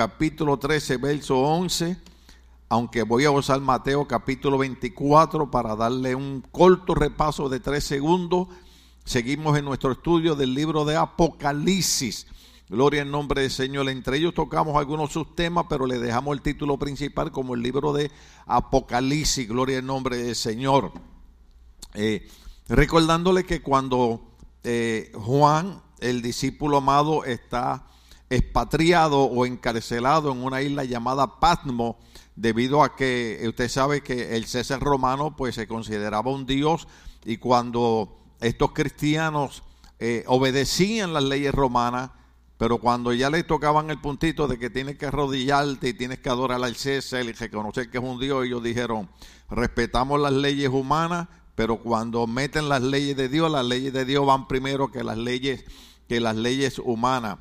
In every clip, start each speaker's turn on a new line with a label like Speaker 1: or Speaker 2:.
Speaker 1: capítulo 13, verso 11, aunque voy a usar Mateo capítulo 24 para darle un corto repaso de tres segundos. Seguimos en nuestro estudio del libro de Apocalipsis. Gloria en nombre del Señor. Entre ellos tocamos algunos subtemas, pero le dejamos el título principal como el libro de Apocalipsis. Gloria en nombre del Señor. Eh, recordándole que cuando eh, Juan, el discípulo amado, está expatriado o encarcelado en una isla llamada Patmo, debido a que usted sabe que el César romano pues se consideraba un dios y cuando estos cristianos eh, obedecían las leyes romanas, pero cuando ya le tocaban el puntito de que tienes que arrodillarte y tienes que adorar al César y reconocer que es un dios, ellos dijeron, respetamos las leyes humanas, pero cuando meten las leyes de Dios, las leyes de Dios van primero que las leyes que las leyes humanas.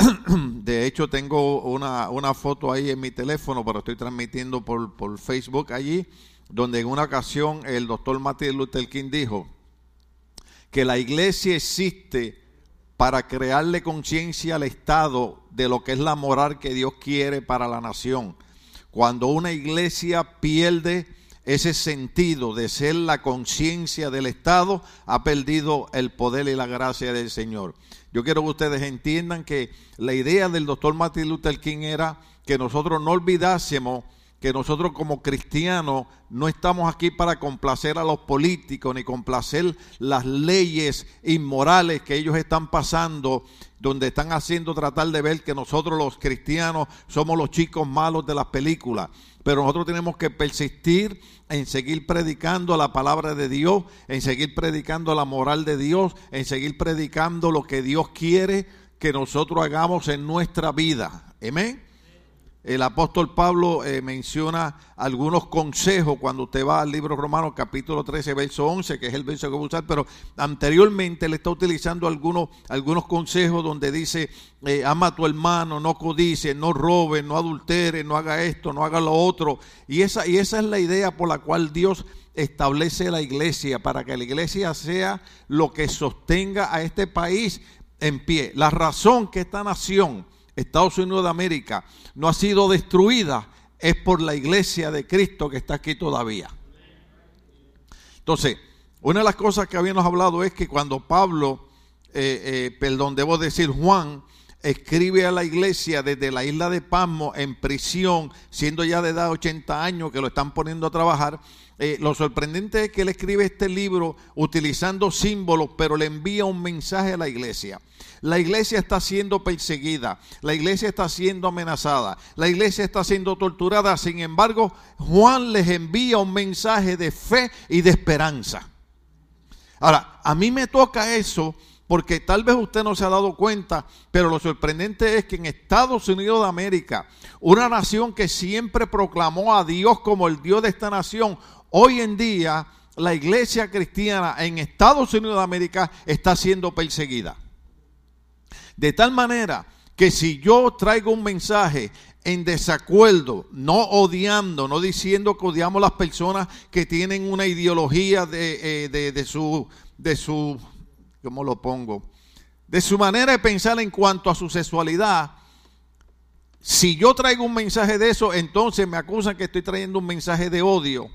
Speaker 1: De hecho, tengo una, una, foto ahí en mi teléfono, pero estoy transmitiendo por, por Facebook allí, donde en una ocasión el doctor Martin Luther King dijo que la iglesia existe para crearle conciencia al Estado de lo que es la moral que Dios quiere para la nación. Cuando una iglesia pierde ese sentido de ser la conciencia del Estado, ha perdido el poder y la gracia del Señor. Yo quiero que ustedes entiendan que la idea del doctor Martin Luther King era que nosotros no olvidásemos que nosotros como cristianos no estamos aquí para complacer a los políticos ni complacer las leyes inmorales que ellos están pasando, donde están haciendo tratar de ver que nosotros los cristianos somos los chicos malos de las películas. Pero nosotros tenemos que persistir en seguir predicando la palabra de Dios, en seguir predicando la moral de Dios, en seguir predicando lo que Dios quiere que nosotros hagamos en nuestra vida. Amén. El apóstol Pablo eh, menciona algunos consejos cuando usted va al libro romano capítulo 13 verso 11 que es el verso que voy a usar pero anteriormente le está utilizando algunos, algunos consejos donde dice eh, ama a tu hermano, no codice, no robe, no adultere, no haga esto, no haga lo otro. Y esa, y esa es la idea por la cual Dios establece la iglesia para que la iglesia sea lo que sostenga a este país en pie. La razón que esta nación Estados Unidos de América no ha sido destruida es por la iglesia de Cristo que está aquí todavía. Entonces, una de las cosas que habíamos hablado es que cuando Pablo, eh, eh, perdón, debo decir Juan, escribe a la iglesia desde la isla de Pasmo en prisión, siendo ya de edad 80 años que lo están poniendo a trabajar, eh, lo sorprendente es que él escribe este libro utilizando símbolos, pero le envía un mensaje a la iglesia. La iglesia está siendo perseguida, la iglesia está siendo amenazada, la iglesia está siendo torturada. Sin embargo, Juan les envía un mensaje de fe y de esperanza. Ahora, a mí me toca eso porque tal vez usted no se ha dado cuenta, pero lo sorprendente es que en Estados Unidos de América, una nación que siempre proclamó a Dios como el Dios de esta nación, Hoy en día la iglesia cristiana en Estados Unidos de América está siendo perseguida. De tal manera que si yo traigo un mensaje en desacuerdo, no odiando, no diciendo que odiamos las personas que tienen una ideología de, eh, de su, de su, ¿cómo lo pongo? De su manera de pensar en cuanto a su sexualidad, si yo traigo un mensaje de eso, entonces me acusan que estoy trayendo un mensaje de odio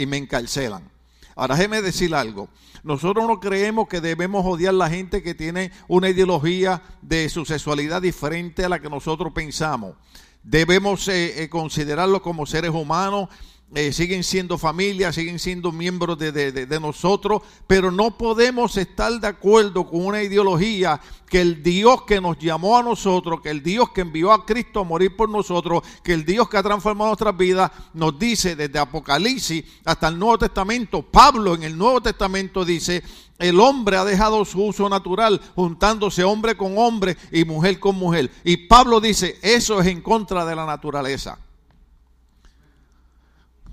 Speaker 1: y me encarcelan. Ahora déjeme decir algo. Nosotros no creemos que debemos odiar a la gente que tiene una ideología de su sexualidad diferente a la que nosotros pensamos. Debemos eh, eh, considerarlos como seres humanos eh, siguen siendo familia, siguen siendo miembros de, nosotros, pero no podemos estar de acuerdo con una ideología que el Dios que nos llamó a nosotros, que el Dios que envió a Cristo a morir por nosotros, que el Dios que ha transformado nuestras vidas, nos dice desde Apocalipsis hasta el Nuevo Testamento, Pablo en el Nuevo Testamento dice, el hombre ha dejado su uso natural, juntándose hombre con hombre y mujer con mujer. Y Pablo dice, eso es en contra de la naturaleza.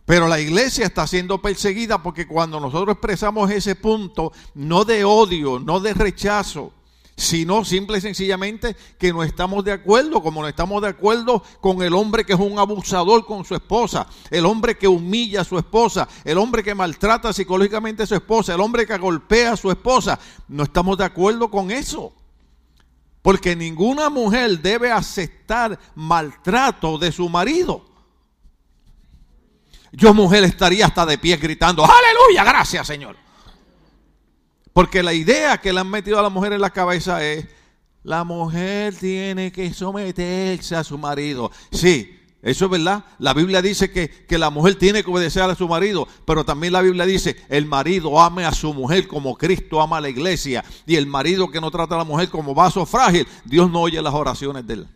Speaker 1: Pero la iglesia está siendo perseguida porque cuando nosotros expresamos ese punto, no de odio, no de rechazo, sino simple y sencillamente que no estamos de acuerdo, como no estamos de acuerdo con el hombre que es un abusador con su esposa, el hombre que humilla a su esposa, el hombre que maltrata psicológicamente a su esposa, el hombre que golpea a su esposa, no estamos de acuerdo con eso. Porque ninguna mujer debe aceptar maltrato de su marido. Yo mujer estaría hasta de pie gritando, aleluya, gracias Señor. Porque la idea que le han metido a la mujer en la cabeza es, la mujer tiene que someterse a su marido. Sí, eso es verdad. La Biblia dice que, que, la mujer tiene que obedecer a su marido, pero también la Biblia dice, el marido ame a su mujer como Cristo ama a la iglesia. Y el marido que no trata a la mujer como vaso frágil, Dios no oye las oraciones de él.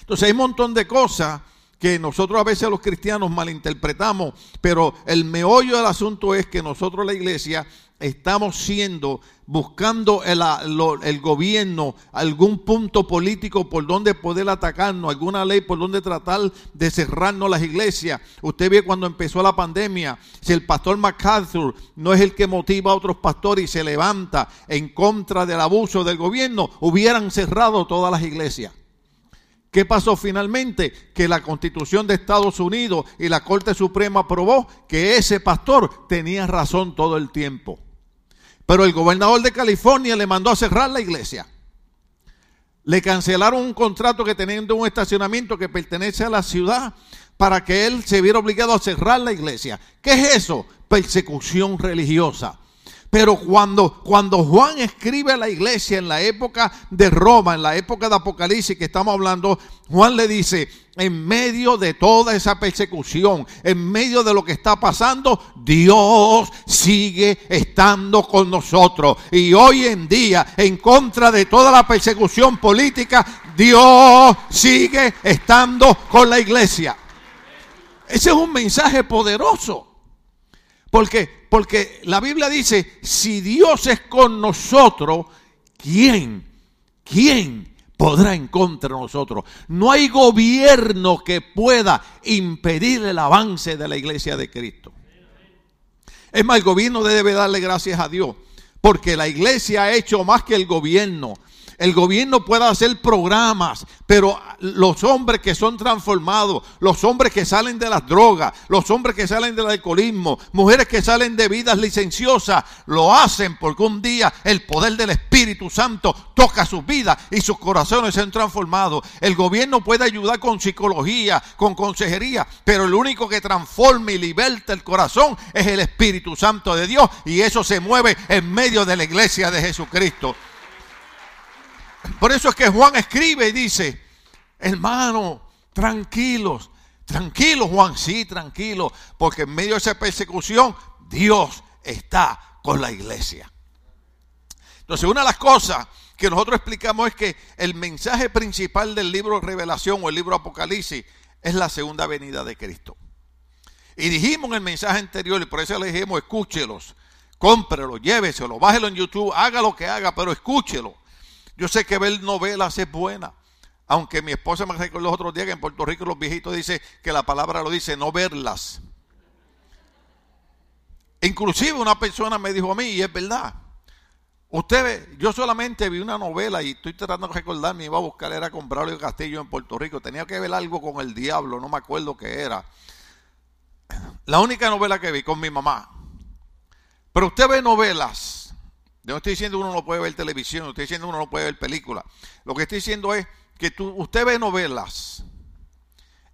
Speaker 1: Entonces hay un montón de cosas que nosotros a veces los cristianos malinterpretamos, pero el meollo del asunto es que nosotros la iglesia estamos siendo, buscando el, gobierno, algún punto político por donde poder atacarnos, alguna ley por donde tratar de cerrarnos las iglesias. Usted ve cuando empezó la pandemia, si el pastor MacArthur no es el que motiva a otros pastores y se levanta en contra del abuso del gobierno, hubieran cerrado todas las iglesias. ¿Qué pasó finalmente? Que la constitución de Estados Unidos y la Corte Suprema aprobó que ese pastor tenía razón todo el tiempo. Pero el gobernador de California le mandó a cerrar la iglesia. Le cancelaron un contrato que tenía de un estacionamiento que pertenece a la ciudad para que él se viera obligado a cerrar la iglesia. ¿Qué es eso? Persecución religiosa. Pero cuando, cuando Juan escribe a la iglesia en la época de Roma, en la época de Apocalipsis que estamos hablando, Juan le dice, en medio de toda esa persecución, en medio de lo que está pasando, Dios sigue estando con nosotros. Y hoy en día, en contra de toda la persecución política, Dios sigue estando con la iglesia. Ese es un mensaje poderoso. Porque, porque la Biblia dice, si Dios es con nosotros, ¿quién? ¿Quién podrá en contra nosotros? No hay gobierno que pueda impedir el avance de la iglesia de Cristo. Es más, el gobierno debe darle gracias a Dios, porque la iglesia ha hecho más que el gobierno el gobierno pueda hacer programas, pero los hombres que son transformados, los hombres que salen de las drogas, los hombres que salen del alcoholismo, mujeres que salen de vidas licenciosas, lo hacen porque un día el poder del Espíritu Santo toca sus vidas y sus corazones se han transformado. El gobierno puede ayudar con psicología, con consejería, pero el único que transforma y liberta el corazón es el Espíritu Santo de Dios y eso se mueve en medio de la iglesia de Jesucristo. Por eso es que Juan escribe y dice, hermano, tranquilos, tranquilos Juan, sí, tranquilo, porque en medio de esa persecución Dios está con la iglesia. Entonces, una de las cosas que nosotros explicamos es que el mensaje principal del libro Revelación o el libro Apocalipsis es la segunda venida de Cristo. Y dijimos en el mensaje anterior, y por eso le dijimos, escúchelos, cómprelo, lléveselo, bájelo en YouTube, haga lo que haga, pero escúchelo. Yo sé que ver novelas es buena. Aunque mi esposa me recordó los otros días que en Puerto Rico los viejitos dicen que la palabra lo dice, no verlas. Inclusive una persona me dijo a mí, y es verdad, usted yo solamente vi una novela y estoy tratando de recordar, me iba a buscar, era con Braulio Castillo en Puerto Rico, tenía que ver algo con el diablo, no me acuerdo qué era. La única novela que vi con mi mamá. Pero usted ve novelas yo no estoy diciendo uno no puede ver televisión, no estoy diciendo uno no puede ver películas. Lo que estoy diciendo es que usted ve novelas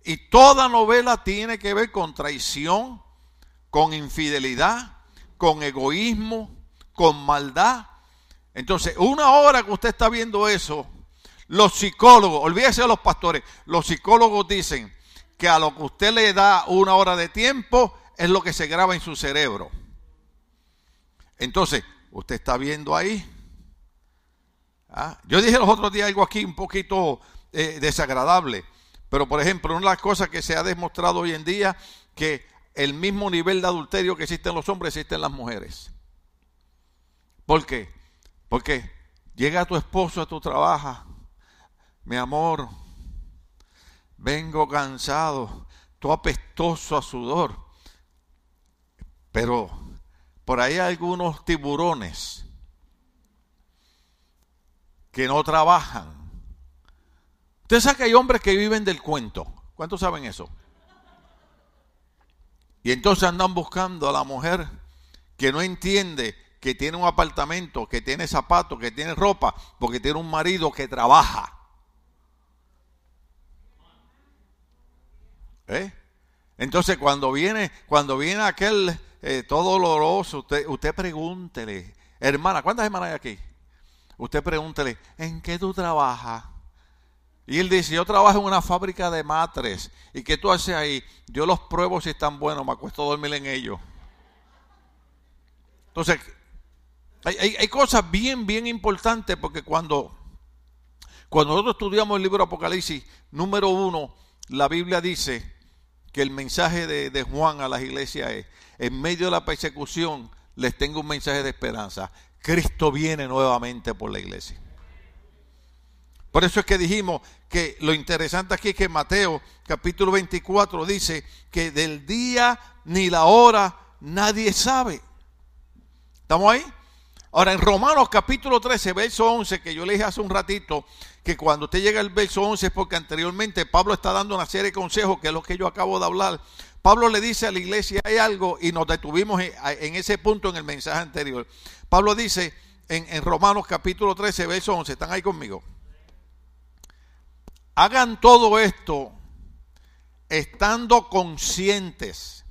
Speaker 1: y toda novela tiene que ver con traición, con infidelidad, con egoísmo, con maldad. Entonces, una hora que usted está viendo eso, los psicólogos, olvídese de los pastores, los psicólogos dicen que a lo que usted le da una hora de tiempo es lo que se graba en su cerebro. Entonces, usted está viendo ahí. Ah, yo dije los otros días algo aquí un poquito eh, desagradable, pero por ejemplo, una de las cosas que se ha demostrado hoy en día, que el mismo nivel de adulterio que existe en los hombres existe en las mujeres. ¿Por qué? Porque llega tu esposo a tu trabajo, mi amor, vengo cansado, tú apestoso a sudor, pero por ahí hay algunos tiburones que no trabajan. Usted sabe que hay hombres que viven del cuento. ¿Cuántos saben eso? Y entonces andan buscando a la mujer que no entiende que tiene un apartamento, que tiene zapatos, que tiene ropa, porque tiene un marido que trabaja. ¿Eh? Entonces cuando viene, cuando viene aquel eh, todo doloroso, usted, pregúntele, hermana, ¿cuántas hermanas hay aquí? Usted pregúntele, ¿en qué tú trabajas? Y él dice, yo trabajo en una fábrica de matres. ¿Y qué tú haces ahí? Yo los pruebo si están buenos, me acuesto a dormir en ellos. Entonces, hay, hay, cosas bien, bien importantes porque cuando, cuando nosotros estudiamos el libro Apocalipsis, número uno, la Biblia dice que el mensaje de, de Juan a las iglesias es, en medio de la persecución, les tengo un mensaje de esperanza. Cristo viene nuevamente por la iglesia. Por eso es que dijimos que lo interesante aquí es que Mateo capítulo 24 dice que del día ni la hora nadie sabe. ¿Estamos ahí? Ahora en Romanos capítulo 13, verso 11, que yo le dije hace un ratito, que cuando usted llega al verso 11 es porque anteriormente Pablo está dando una serie de consejos, que es lo que yo acabo de hablar. Pablo le dice a la iglesia, hay algo, y nos detuvimos en ese punto en el mensaje anterior. Pablo dice en, Romanos capítulo 13, verso 11, ¿están ahí conmigo? Hagan todo esto estando conscientes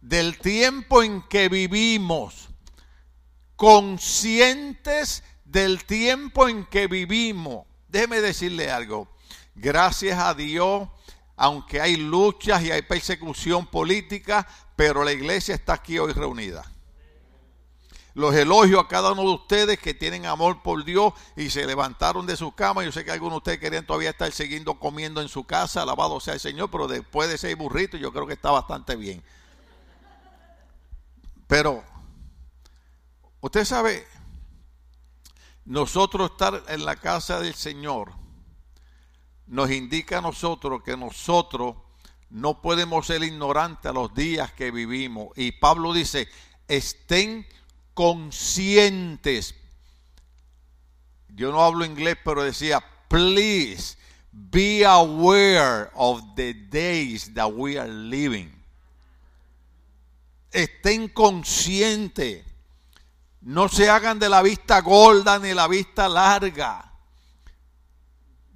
Speaker 1: del tiempo en que vivimos, conscientes del tiempo en que vivimos. Déjeme decirle algo. Gracias a Dios, aunque hay luchas y hay persecución política, pero la iglesia está aquí hoy reunida. Los elogio a cada uno de ustedes que tienen amor por Dios y se levantaron de su cama. Yo sé que algunos de ustedes querían todavía estar siguiendo comiendo en su casa, alabado sea el Señor, pero después de ser burrito yo creo que está bastante bien. Pero, usted sabe, nosotros estar en la casa del Señor nos indica a nosotros que nosotros no podemos ser ignorantes a los días que vivimos. Y Pablo dice, estén conscientes. Yo no hablo inglés, pero decía, please be aware of the days that we are living. Estén conscientes. No se hagan de la vista gorda ni la vista larga.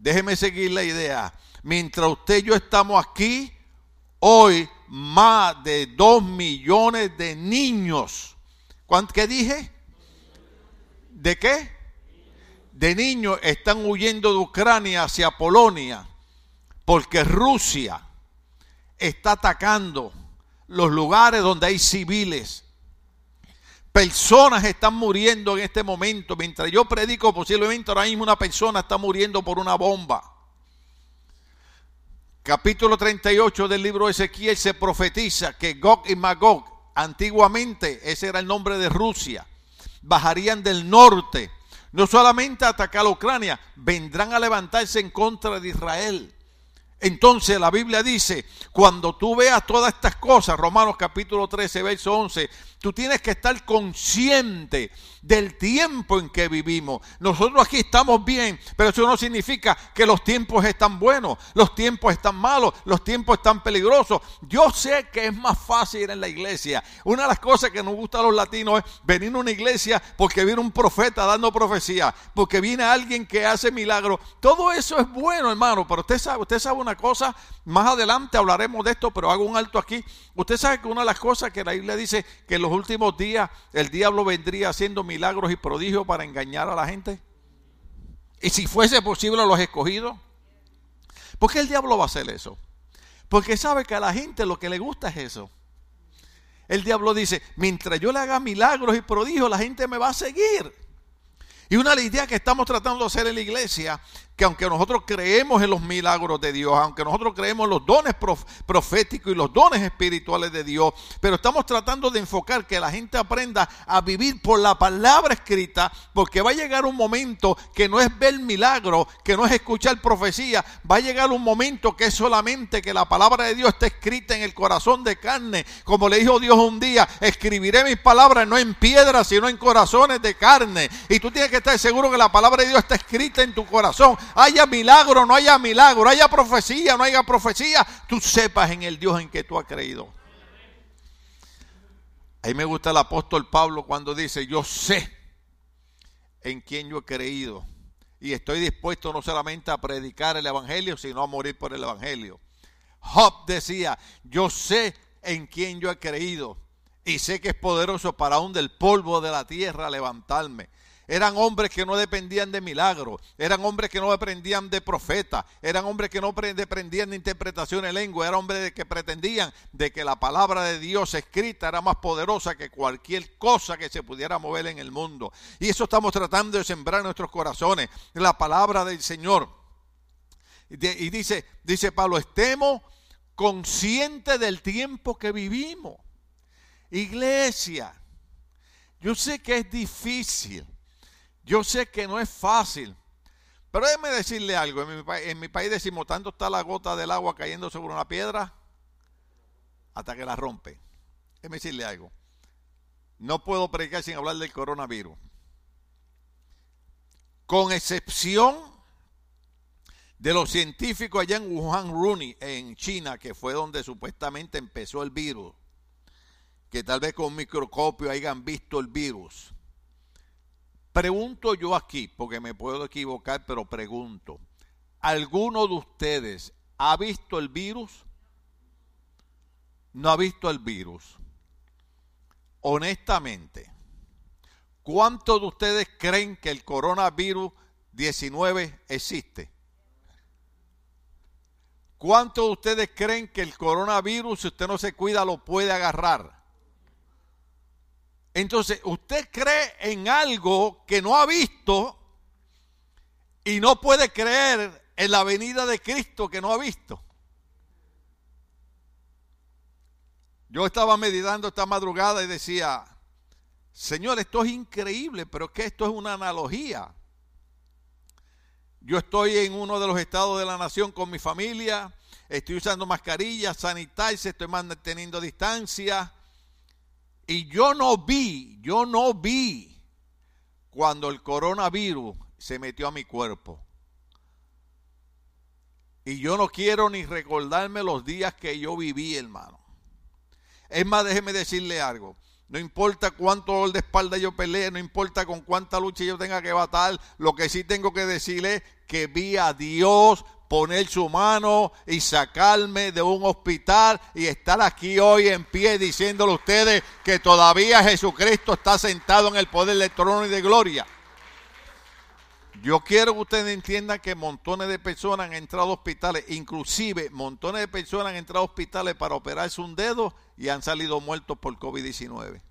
Speaker 1: Déjeme seguir la idea. Mientras usted y yo estamos aquí, hoy más de dos millones de niños ¿Qué dije? ¿De qué? De niños están huyendo de Ucrania hacia Polonia porque Rusia está atacando los lugares donde hay civiles. Personas están muriendo en este momento. Mientras yo predico, posiblemente ahora mismo una persona está muriendo por una bomba. Capítulo 38 del libro de Ezequiel se profetiza que Gog y Magog antiguamente ese era el nombre de Rusia, bajarían del norte, no solamente a atacar a Ucrania, vendrán a levantarse en contra de Israel. Entonces la Biblia dice, cuando tú veas todas estas cosas, Romanos capítulo 13, verso 11, tú tienes que estar consciente del tiempo en que vivimos. Nosotros aquí estamos bien, pero eso no significa que los tiempos están buenos, los tiempos están malos, los tiempos están peligrosos. Yo sé que es más fácil ir en la iglesia. Una de las cosas que nos gusta a los latinos es venir a una iglesia porque viene un profeta dando profecía, porque viene alguien que hace milagros. Todo eso es bueno, hermano, pero usted sabe, usted sabe una cosa, más adelante hablaremos de esto, pero hago un alto aquí. Usted sabe que una de las cosas que la Biblia dice que en los últimos días el diablo vendría haciendo milagros y prodigios para engañar a la gente. Y si fuese posible a los escogidos. ¿Por qué el diablo va a hacer eso? Porque sabe que a la gente lo que le gusta es eso. El diablo dice, mientras yo le haga milagros y prodigios, la gente me va a seguir. Y una de las ideas que estamos tratando de hacer en la iglesia que aunque nosotros creemos en los milagros de Dios, aunque nosotros creemos en los dones proféticos y los dones espirituales de Dios, pero estamos tratando de enfocar que la gente aprenda a vivir por la palabra escrita, porque va a llegar un momento que no es ver milagro, que no es escuchar profecía, va a llegar un momento que es solamente que la palabra de Dios está escrita en el corazón de carne, como le dijo Dios un día, escribiré mis palabras no en piedra, sino en corazones de carne, y tú tienes que estar seguro que la palabra de Dios está escrita en tu corazón, haya milagro, no haya milagro, haya profecía, no haya profecía, tú sepas en el Dios en que tú has creído. Ahí me gusta el apóstol Pablo cuando dice, yo sé en quién yo he creído y estoy dispuesto no solamente a predicar el Evangelio, sino a morir por el Evangelio. Job decía, yo sé en quién yo he creído y sé que es poderoso para aún del polvo de la tierra levantarme. Eran hombres que no dependían de milagros, eran hombres que no dependían de profetas, eran hombres que no dependían de interpretación de lengua, eran hombres que pretendían de que la palabra de Dios escrita era más poderosa que cualquier cosa que se pudiera mover en el mundo. Y eso estamos tratando de sembrar en nuestros corazones, la palabra del Señor. Y dice, dice Pablo, estemos conscientes del tiempo que vivimos. Iglesia, yo sé que es difícil. Yo sé que no es fácil, pero déjeme decirle algo. En mi, país decimos, tanto está la gota del agua cayendo sobre una piedra hasta que la rompe. Déjeme decirle algo. No puedo predicar sin hablar del coronavirus. Con excepción de los científicos allá en Wuhan, Rooney, en China, que fue donde supuestamente empezó el virus, que tal vez con un microscopio hayan visto el virus. Pregunto yo aquí, porque me puedo equivocar, pero pregunto, ¿alguno de ustedes ha visto el virus? No ha visto el virus. Honestamente, ¿cuántos de ustedes creen que el coronavirus 19 existe? ¿Cuántos de ustedes creen que el coronavirus, si usted no se cuida, lo puede agarrar? Entonces, usted cree en algo que no ha visto y no puede creer en la venida de Cristo que no ha visto. Yo estaba meditando esta madrugada y decía, Señor, esto es increíble, pero es que esto es una analogía. Yo estoy en uno de los estados de la nación con mi familia, estoy usando mascarillas, sanitizers, estoy manteniendo distancia y yo no vi, yo no vi cuando el coronavirus se metió a mi cuerpo. Y yo no quiero ni recordarme los días que yo viví, hermano. Es más, déjeme decirle algo. No importa cuánto dolor de espalda yo pelee, no importa con cuánta lucha yo tenga que batar, lo que sí tengo que decirle es que vi a Dios poner su mano y sacarme de un hospital y estar aquí hoy en pie diciéndole a ustedes que todavía Jesucristo está sentado en el poder del trono y de gloria. Yo quiero que ustedes entiendan que montones de personas han entrado a hospitales, inclusive montones de personas han entrado a hospitales para operarse un dedo y han salido muertos por COVID-19.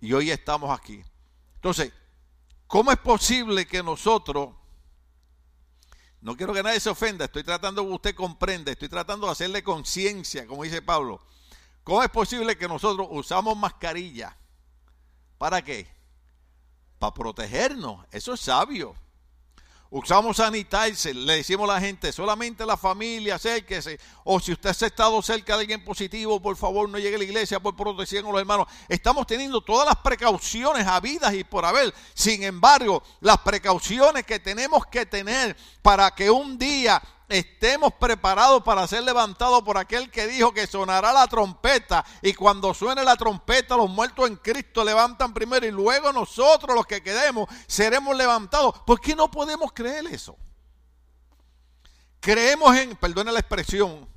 Speaker 1: Y hoy estamos aquí. Entonces, ¿cómo es posible que nosotros no quiero que nadie se ofenda, estoy tratando que usted comprenda, estoy tratando de hacerle conciencia, como dice Pablo. ¿Cómo es posible que nosotros usamos mascarilla? ¿Para qué? Para protegernos, eso es sabio. Usamos sanitizer, le decimos a la gente, solamente la familia, acérquese. O si usted ha estado cerca de alguien positivo, por favor no llegue a la iglesia por protección a los hermanos. Estamos teniendo todas las precauciones habidas y por haber. Sin embargo, las precauciones que tenemos que tener para que un día estemos preparados para ser levantados por aquel que dijo que sonará la trompeta y cuando suene la trompeta los muertos en Cristo levantan primero y luego nosotros los que quedemos seremos levantados. ¿Por qué no podemos creer eso? Creemos en, perdone la expresión,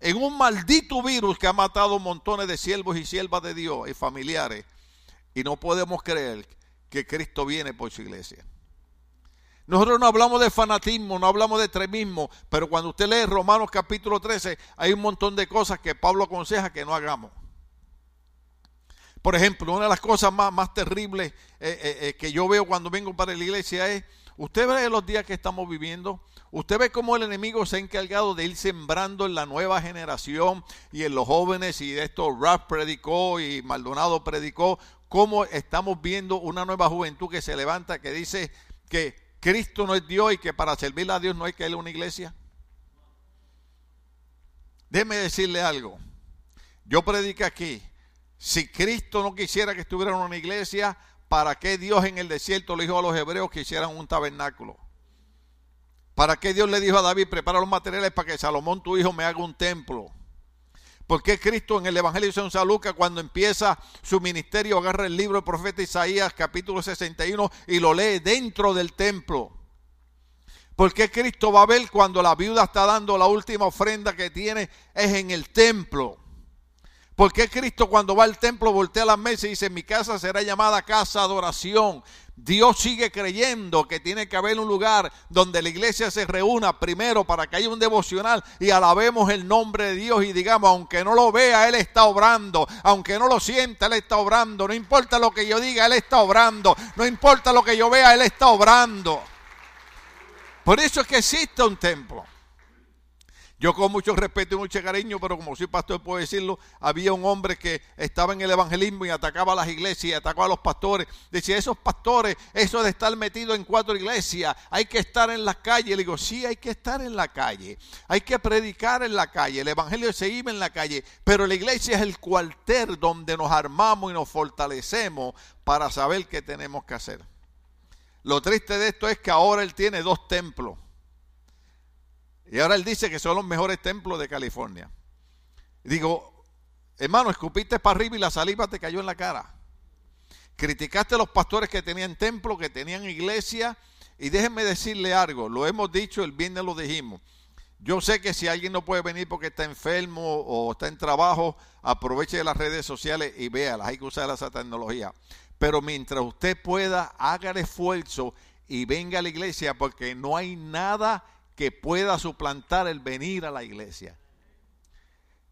Speaker 1: en un maldito virus que ha matado montones de siervos y siervas de Dios y familiares y no podemos creer que Cristo viene por su iglesia. Nosotros no hablamos de fanatismo, no hablamos de extremismo, pero cuando usted lee Romanos capítulo 13, hay un montón de cosas que Pablo aconseja que no hagamos. Por ejemplo, una de las cosas más, más terribles eh, eh, eh, que yo veo cuando vengo para la iglesia es, usted ve los días que estamos viviendo, usted ve cómo el enemigo se ha encargado de ir sembrando en la nueva generación y en los jóvenes, y de esto Rap predicó y Maldonado predicó, cómo estamos viendo una nueva juventud que se levanta, que dice que Cristo no es Dios y que para servirle a Dios no hay que ir a una iglesia? Déjeme decirle algo. Yo predico aquí. Si Cristo no quisiera que estuviera en una iglesia, ¿para qué Dios en el desierto le dijo a los hebreos que hicieran un tabernáculo? ¿Para qué Dios le dijo a David, prepara los materiales para que Salomón tu hijo me haga un templo? ¿Por qué Cristo en el Evangelio de San Lucas cuando empieza su ministerio agarra el libro del profeta Isaías capítulo 61 y lo lee dentro del templo? ¿Por qué Cristo va a ver cuando la viuda está dando la última ofrenda que tiene es en el templo? ¿Por qué Cristo cuando va al templo voltea la mesa y dice mi casa será llamada casa de oración? Dios sigue creyendo que tiene que haber un lugar donde la iglesia se reúna primero para que haya un devocional y alabemos el nombre de Dios y digamos, aunque no lo vea, Él está obrando, aunque no lo sienta, Él está obrando, no importa lo que yo diga, Él está obrando, no importa lo que yo vea, Él está obrando. Por eso es que existe un templo. Yo con mucho respeto y mucho cariño, pero como soy pastor puedo decirlo, había un hombre que estaba en el evangelismo y atacaba a las iglesias y atacaba a los pastores. Decía, esos pastores, eso de estar metido en cuatro iglesias, hay que estar en la calle. Le digo, sí, hay que estar en la calle, hay que predicar en la calle, el evangelio se vive en la calle, pero la iglesia es el cuartel donde nos armamos y nos fortalecemos para saber qué tenemos que hacer. Lo triste de esto es que ahora él tiene dos templos. Y ahora él dice que son los mejores templos de California. Digo, hermano, escupiste para arriba y la saliva te cayó en la cara. Criticaste a los pastores que tenían templo, que tenían iglesia. Y déjenme decirle algo, lo hemos dicho, el viernes lo dijimos. Yo sé que si alguien no puede venir porque está enfermo o está en trabajo, aproveche de las redes sociales y véalas. Hay que usar esa tecnología. Pero mientras usted pueda, haga el esfuerzo y venga a la iglesia porque no hay nada que pueda suplantar el venir a la iglesia.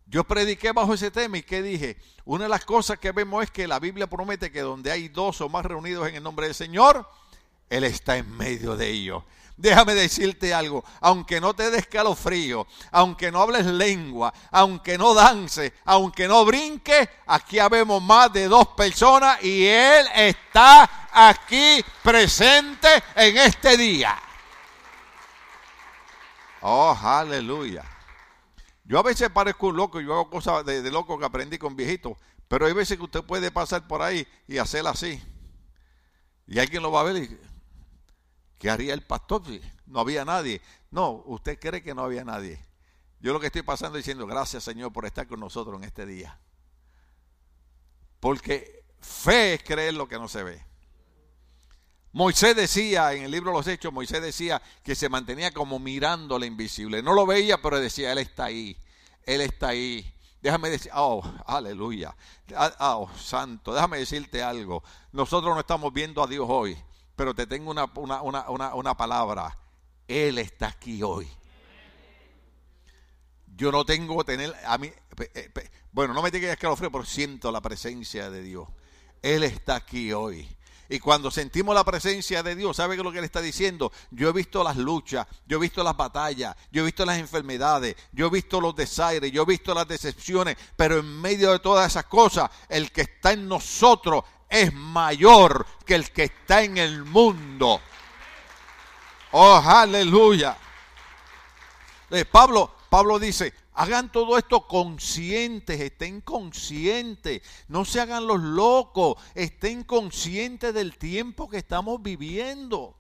Speaker 1: Yo prediqué bajo ese tema y ¿qué dije? Una de las cosas que vemos es que la Biblia promete que donde hay dos o más reunidos en el nombre del Señor, Él está en medio de ellos. Déjame decirte algo, aunque no te des calofrío, aunque no hables lengua, aunque no dances, aunque no brinques, aquí habemos más de dos personas y Él está aquí presente en este día. Oh, aleluya. Yo a veces parezco un loco, yo hago cosas de, loco que aprendí con viejitos, pero hay veces que usted puede pasar por ahí y hacer así. Y alguien lo va a ver y ¿qué haría el pastor? No había nadie. No, usted cree que no había nadie. Yo lo que estoy pasando es diciendo, gracias Señor por estar con nosotros en este día. Porque fe es creer lo que no se ve. Moisés decía, en el libro de los Hechos, Moisés decía que se mantenía como mirando lo invisible. No lo veía, pero decía, Él está ahí, Él está ahí. Déjame decir, oh, aleluya, ah, oh, santo, déjame decirte algo. Nosotros no estamos viendo a Dios hoy, pero te tengo una, una palabra. Él está aquí hoy. Yo no tengo que tener, a mí, bueno, no me digas que lo pero siento la presencia de Dios. Él está aquí hoy. Y cuando sentimos la presencia de Dios, ¿sabe lo que le está diciendo? Yo he visto las luchas, yo he visto las batallas, yo he visto las enfermedades, yo he visto los desaires, yo he visto las decepciones, pero en medio de todas esas cosas, el que está en nosotros es mayor que el que está en el mundo. Oh, aleluya. Eh, Pablo, Pablo dice, Hagan todo esto conscientes, estén conscientes, no se hagan los locos, estén conscientes del tiempo que estamos viviendo.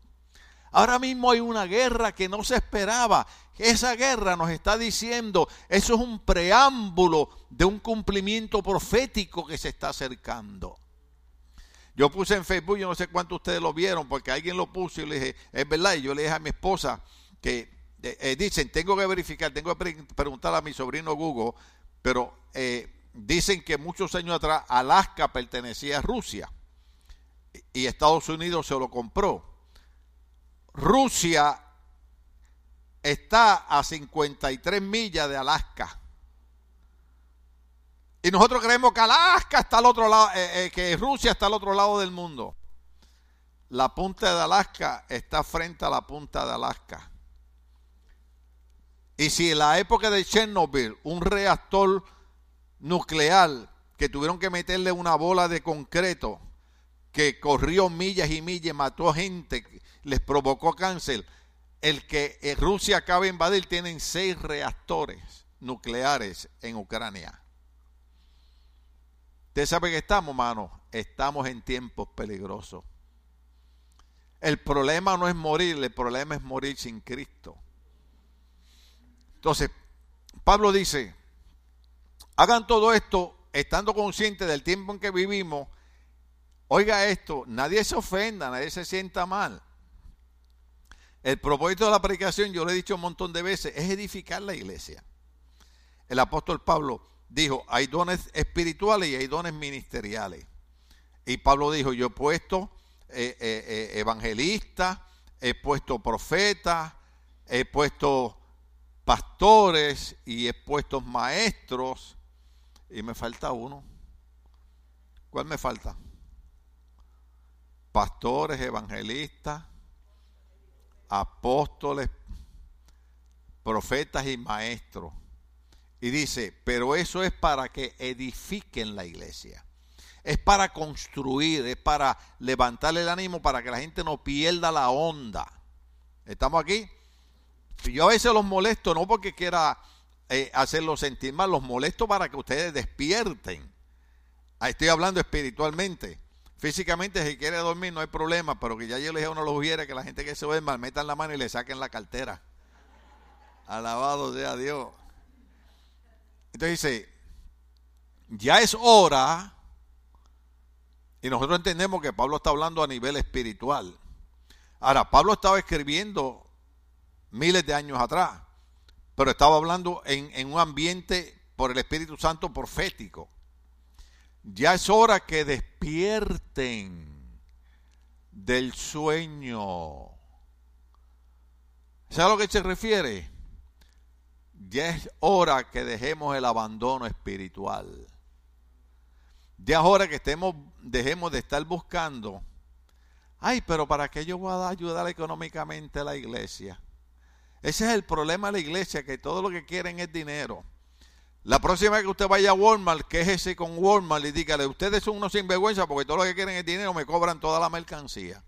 Speaker 1: Ahora mismo hay una guerra que no se esperaba. Esa guerra nos está diciendo, eso es un preámbulo de un cumplimiento profético que se está acercando. Yo puse en Facebook, yo no sé cuántos ustedes lo vieron, porque alguien lo puso y le dije, es verdad, y yo le dije a mi esposa que eh, dicen, tengo que verificar, tengo que preguntar a mi sobrino Google, pero eh, dicen que muchos años atrás Alaska pertenecía a Rusia y Estados Unidos se lo compró. Rusia está a 53 millas de Alaska. Y nosotros creemos que Alaska está al otro lado, eh, que Rusia está al otro lado del mundo. La punta de Alaska está frente a la punta de Alaska. Y si en la época de Chernobyl, un reactor nuclear que tuvieron que meterle una bola de concreto que corrió millas y millas, mató gente, les provocó cáncer, el que eh, Rusia acaba de invadir, tienen seis reactores nucleares en Ucrania. Usted sabe que estamos, mano, estamos en tiempos peligrosos. El problema no es morir, el problema es morir sin Cristo. Entonces, Pablo dice, Hagan todo esto estando conscientes del tiempo en que vivimos. Oiga esto, nadie se ofenda, nadie se sienta mal. El propósito de la predicación, yo lo he dicho un montón de veces, es edificar la iglesia. El apóstol Pablo dijo, hay dones espirituales y hay dones ministeriales. Y Pablo dijo, yo he puesto eh, eh, eh, evangelista, he puesto profeta, he puesto pastores y he puesto maestros. Y me falta uno. ¿Cuál me falta? Pastores, evangelistas, apóstoles, profetas y maestros. Y dice, pero eso es para que edifiquen la iglesia. Es para construir, es para levantar el ánimo para que la gente no pierda la onda. ¿Estamos aquí? Yo a veces los molesto, no porque quiera eh, hacerlos sentir mal, los molesto para que ustedes despierten. estoy hablando espiritualmente. Físicamente, si quiere dormir, no hay problema, pero que ya yo le dije a uno los hubiera que la gente que se duerma metan la mano y le saquen la cartera. Alabado sea Dios. Entonces dice, ya es hora, y nosotros entendemos que Pablo está hablando a nivel espiritual. Ahora, Pablo estaba escribiendo miles de años atrás, pero estaba hablando en, un ambiente por el Espíritu Santo profético. Ya es hora que despierten del sueño. ¿Sabe a lo que se refiere? Ya es hora que dejemos el abandono espiritual. Ya es hora que estemos, dejemos de estar buscando. Ay, pero ¿para qué yo voy a ayudar económicamente a la iglesia? Ese es el problema de la iglesia, que todo lo que quieren es dinero. La próxima vez que usted vaya a Walmart, quéjese con Walmart y dígale, ustedes son unos sinvergüenza porque todo lo que quieren es dinero, me cobran toda la mercancía.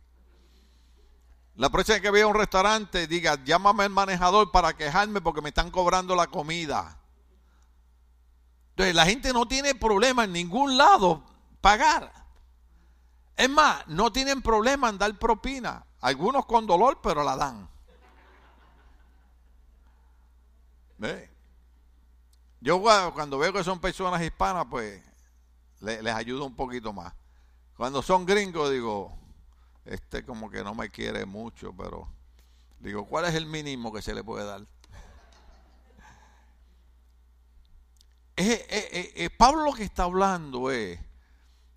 Speaker 1: La próxima vez que vea un restaurante, diga, llámame al manejador para quejarme porque me están cobrando la comida. Entonces, la gente no tiene problema en ningún lado pagar. Es más, no tienen problema en dar propina. Algunos con dolor, pero la dan. Yo cuando veo que son personas hispanas, pues les ayudo un poquito más. Cuando son gringos, digo, este como que no me quiere mucho, pero digo, ¿cuál es el mínimo que se le puede dar? Pablo lo que está hablando es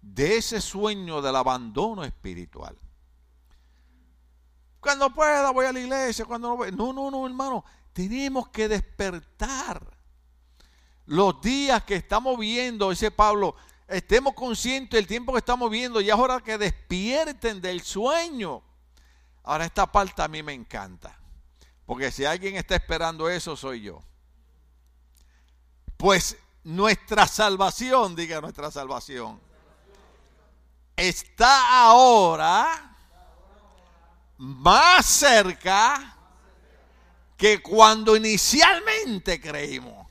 Speaker 1: de ese sueño del abandono espiritual. Cuando pueda voy a la iglesia, cuando no No, no, no, hermano. Tenemos que despertar. Los días que estamos viendo, dice Pablo, estemos conscientes del tiempo que estamos viendo, y es hora que despierten del sueño. Ahora esta parte a mí me encanta, porque si alguien está esperando eso, soy yo. Pues nuestra salvación, diga nuestra salvación, está ahora más cerca que cuando inicialmente creímos.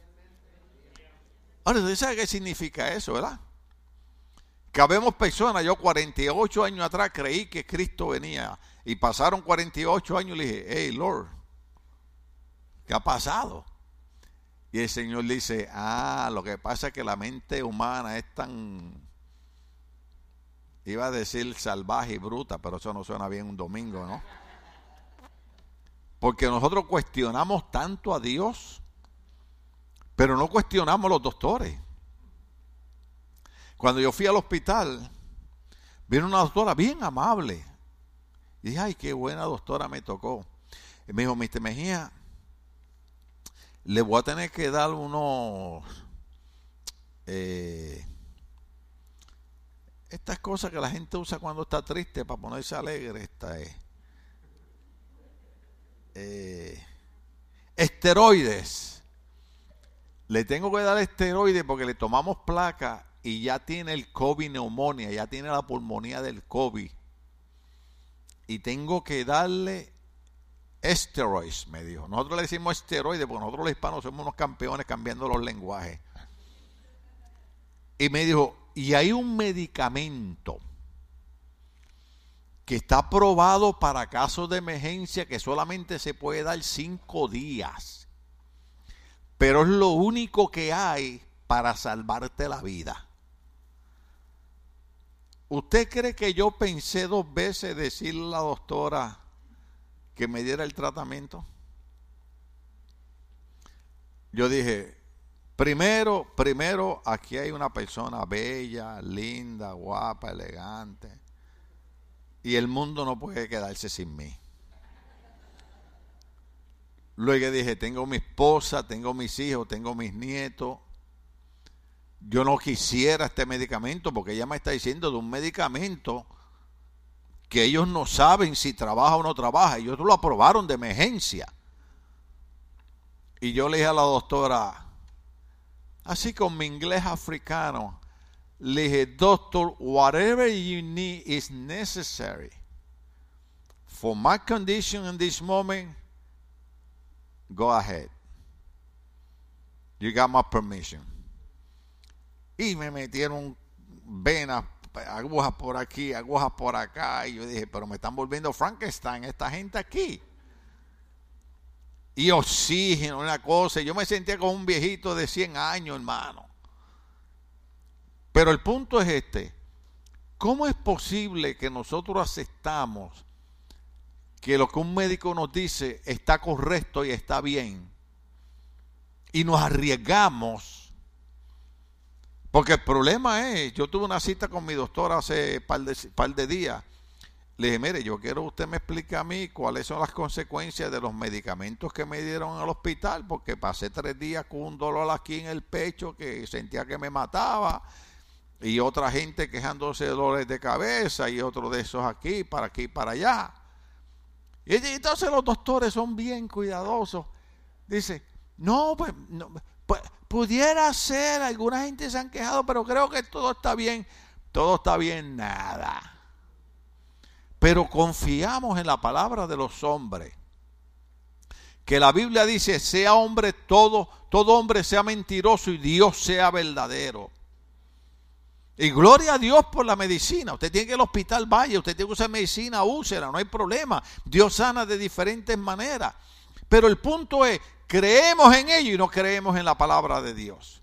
Speaker 1: Ahora, ¿usted sabe qué significa eso, verdad? Que habemos personas, yo 48 años atrás creí que Cristo venía y pasaron 48 años y le dije, hey Lord, ¿qué ha pasado? Y el Señor dice, ah, lo que pasa es que la mente humana es tan, iba a decir salvaje y bruta, pero eso no suena bien un domingo, ¿no? Porque nosotros cuestionamos tanto a Dios, pero no cuestionamos a los doctores. Cuando yo fui al hospital, vino una doctora bien amable. Y dije, ay, qué buena doctora me tocó. Y me dijo, Mr. Mejía, le voy a tener que dar unos... Eh, estas cosas que la gente usa cuando está triste para ponerse alegre. Esta es eh, esteroides. Le tengo que dar esteroides porque le tomamos placa y ya tiene el COVID neumonía, ya tiene la pulmonía del COVID. Y tengo que darle esteroides, me dijo. Nosotros le decimos esteroides porque nosotros los hispanos somos unos campeones cambiando los lenguajes. Y me dijo, y hay un medicamento que está aprobado para casos de emergencia que solamente se puede dar cinco días. Pero es lo único que hay para salvarte la vida. ¿Usted cree que yo pensé dos veces decirle a la doctora que me diera el tratamiento? Yo dije, primero, primero, aquí hay una persona bella, linda, guapa, elegante. Y el mundo no puede quedarse sin mí. Luego dije, tengo mi esposa, tengo mis hijos, tengo mis nietos. Yo no quisiera este medicamento porque ella me está diciendo de un medicamento que ellos no saben si trabaja o no trabaja. Ellos lo aprobaron de emergencia. Y yo le dije a la doctora, así con mi inglés africano, le dije, doctor, whatever you need is necessary. For my condition in this moment, Go ahead. You got my permission. Y me metieron venas, agujas por aquí, agujas por acá. Y yo dije, pero me están volviendo Frankenstein esta gente aquí. Y oxígeno, una cosa. Yo me sentía como un viejito de 100 años, hermano. Pero el punto es este. ¿Cómo es posible que nosotros aceptamos que lo que un médico nos dice está correcto y está bien. Y nos arriesgamos. Porque el problema es, yo tuve una cita con mi doctor hace par de, par de días. Le dije, mire, yo quiero que usted me explique a mí cuáles son las consecuencias de los medicamentos que me dieron al hospital, porque pasé tres días con un dolor aquí en el pecho que sentía que me mataba, y otra gente quejándose de dolores de cabeza, y otro de esos aquí, para aquí, para allá. Y entonces los doctores son bien cuidadosos. Dice, no, pues, pues, pudiera ser, alguna gente se han quejado, pero creo que todo está bien. Todo está bien, nada. Pero confiamos en la palabra de los hombres. Que la Biblia dice, sea hombre todo, todo hombre sea mentiroso y Dios sea verdadero. Y gloria a Dios por la medicina. Usted tiene que ir al hospital, vaya. Usted tiene que usar medicina, úsela, no hay problema. Dios sana de diferentes maneras. Pero el punto es, creemos en ello y no creemos en la palabra de Dios.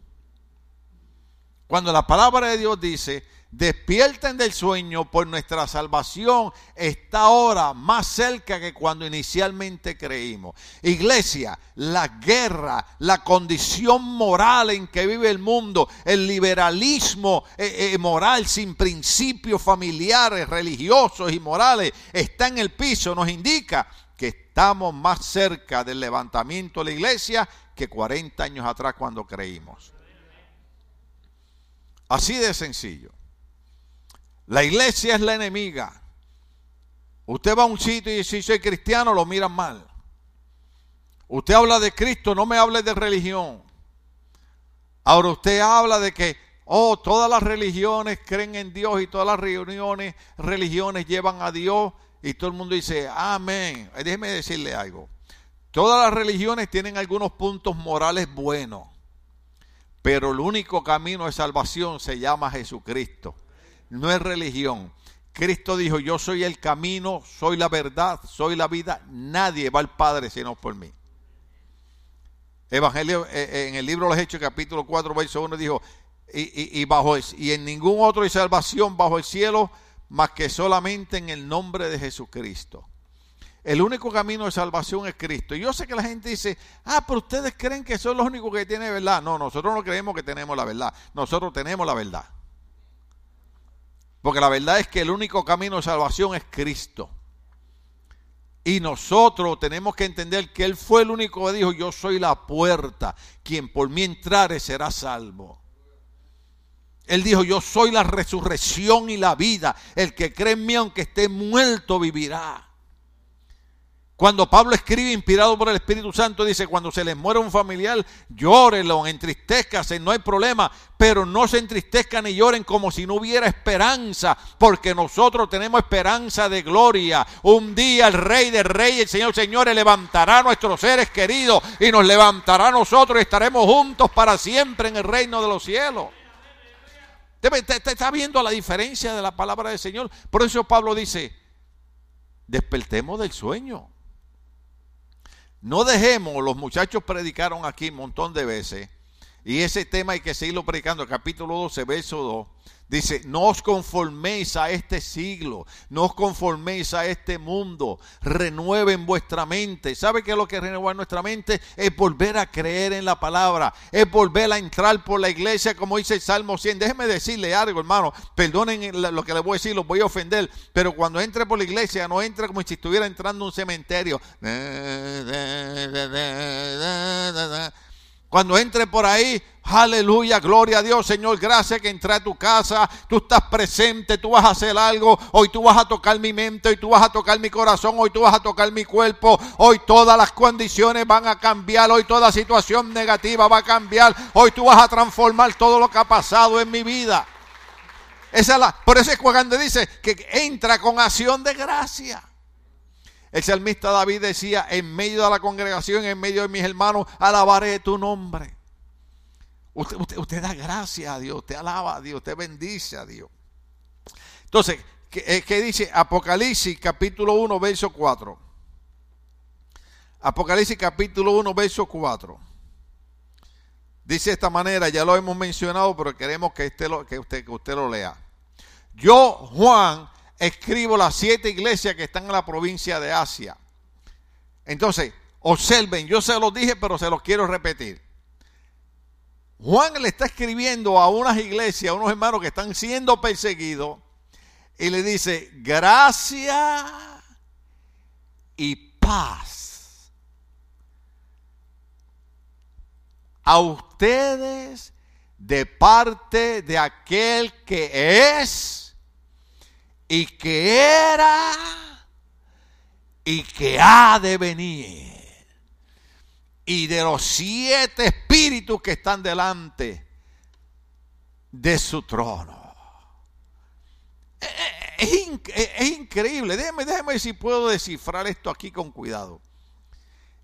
Speaker 1: Cuando la palabra de Dios dice, despierten del sueño, por nuestra salvación está ahora más cerca que cuando inicialmente creímos. Iglesia, la guerra, la condición moral en que vive el mundo, el liberalismo eh, eh, moral sin principios familiares, religiosos y morales está en el piso, nos indica que estamos más cerca del levantamiento de la iglesia que 40 años atrás cuando creímos. Así de sencillo. La iglesia es la enemiga. Usted va a un sitio y si soy cristiano, lo miran mal. Usted habla de Cristo, no me hable de religión. Ahora usted habla de que, oh, todas las religiones creen en Dios y todas las reuniones, religiones llevan a Dios y todo el mundo dice, amén. Déjeme decirle algo. Todas las religiones tienen algunos puntos morales buenos, pero el único camino de salvación se llama Jesucristo no es religión. Cristo dijo, yo soy el camino, soy la verdad, soy la vida, nadie va al Padre sino por mí. Evangelio, eh, eh, en el libro de los Hechos, capítulo 4, verso 1, dijo, y, y, bajo, y en ningún otro hay salvación bajo el cielo, más que solamente en el nombre de Jesucristo. El único camino de salvación es Cristo. Y yo sé que la gente dice, ah, pero ustedes creen que son los únicos que tienen verdad. No, nosotros no creemos que tenemos la verdad. Nosotros tenemos la verdad. Porque la verdad es que el único camino de salvación es Cristo. Y nosotros tenemos que entender que Él fue el único que dijo, yo soy la puerta, quien por mí entrare será salvo. Él dijo, yo soy la resurrección y la vida. El que cree en mí, aunque esté muerto, vivirá. Cuando Pablo escribe, inspirado por el Espíritu Santo, dice, cuando se les muere un familiar, llórelo, entristezcase, no hay problema, pero no se entristezcan ni lloren como si no hubiera esperanza, porque nosotros tenemos esperanza de gloria. Un día el Rey de Reyes, el Señor Señores, levantará a nuestros seres queridos y nos levantará a nosotros y estaremos juntos para siempre en el reino de los cielos. Te está viendo la diferencia de la palabra del Señor. Por eso Pablo dice, despertemos del sueño. No dejemos, los muchachos predicaron aquí un montón de veces, Y ese tema hay que seguirlo predicando. Capítulo 12, verso 2. Dice, no os conforméis a este siglo, no os conforméis a este mundo, renueven vuestra mente. ¿Sabe qué es lo que renueva nuestra mente? Es volver a creer en la palabra, es volver a entrar por la iglesia, como dice el Salmo 100. Déjeme decirle algo, hermano, perdonen lo que le voy a decir, los voy a ofender, pero cuando entre por la iglesia, no entra como si estuviera entrando a un cementerio. Cuando entre por ahí, aleluya, gloria a Dios, Señor, gracias que entré a tu casa, tú estás presente, tú vas a hacer algo, hoy tú vas a tocar mi mente, hoy tú vas a tocar mi corazón, hoy tú vas a tocar mi cuerpo, hoy todas las condiciones van a cambiar, hoy toda situación negativa va a cambiar, hoy tú vas a transformar todo lo que ha pasado en mi vida. Esa es la, por eso es cuando dice que entra con acción de gracia. El salmista David decía, en medio de la congregación, en medio de mis hermanos, alabaré tu nombre. Usted, da gracias a Dios, usted alaba a Dios, usted bendice a Dios. Entonces, ¿qué, eh, dice Apocalipsis capítulo 1, verso 4? Apocalipsis capítulo 1, verso 4. Dice de esta manera, ya lo hemos mencionado, pero queremos que, usted lo, que, usted, que usted lo lea. Yo, Juan, escribo las siete iglesias que están en la provincia de Asia. Entonces, observen, yo se los dije, pero se los quiero repetir. Juan le está escribiendo a unas iglesias, a unos hermanos que están siendo perseguidos, y le dice, gracia y paz a ustedes de parte de aquel que es y que era y que ha de venir. Y de los siete espíritus que están delante de su trono. Es, increíble. Déjeme, déjeme si puedo descifrar esto aquí con cuidado.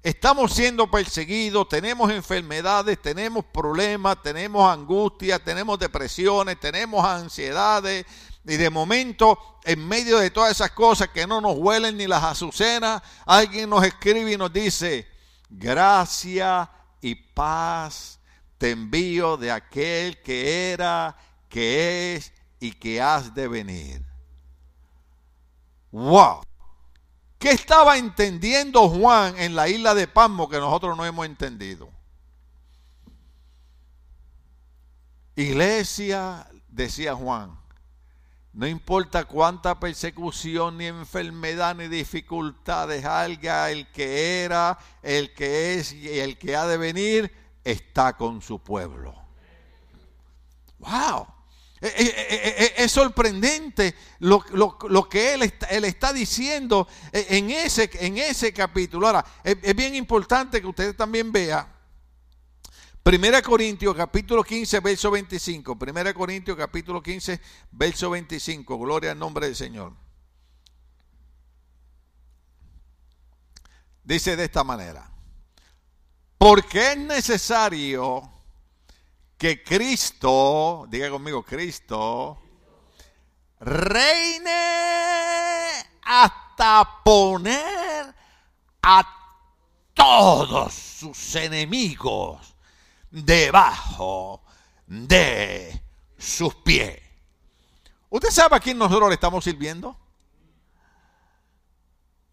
Speaker 1: Estamos siendo perseguidos, tenemos enfermedades, tenemos problemas, tenemos angustia, tenemos depresiones, tenemos ansiedades, y de momento, en medio de todas esas cosas que no nos huelen ni las azucenas, alguien nos escribe y nos dice, gracia y paz te envío de aquel que era, que es y que has de venir. ¡Wow! ¿Qué estaba entendiendo Juan en la isla de Pasmo que nosotros no hemos entendido? Iglesia, decía Juan, no importa cuánta persecución, ni enfermedad, ni dificultades haya, el que era, el que es y el que ha de venir, está con su pueblo. ¡Wow! Eh, eh, eh, es sorprendente lo, que él está, él está, diciendo en ese, en ese capítulo. Ahora, es bien importante que usted también vea Primera Corintios capítulo 15, verso 25. Primera Corintios capítulo 15, verso 25. Gloria al nombre del Señor. Dice de esta manera. Porque es necesario que Cristo, diga conmigo, Cristo, reine hasta poner a todos sus enemigos debajo de sus pies. ¿Usted sabe a quién nosotros le estamos sirviendo?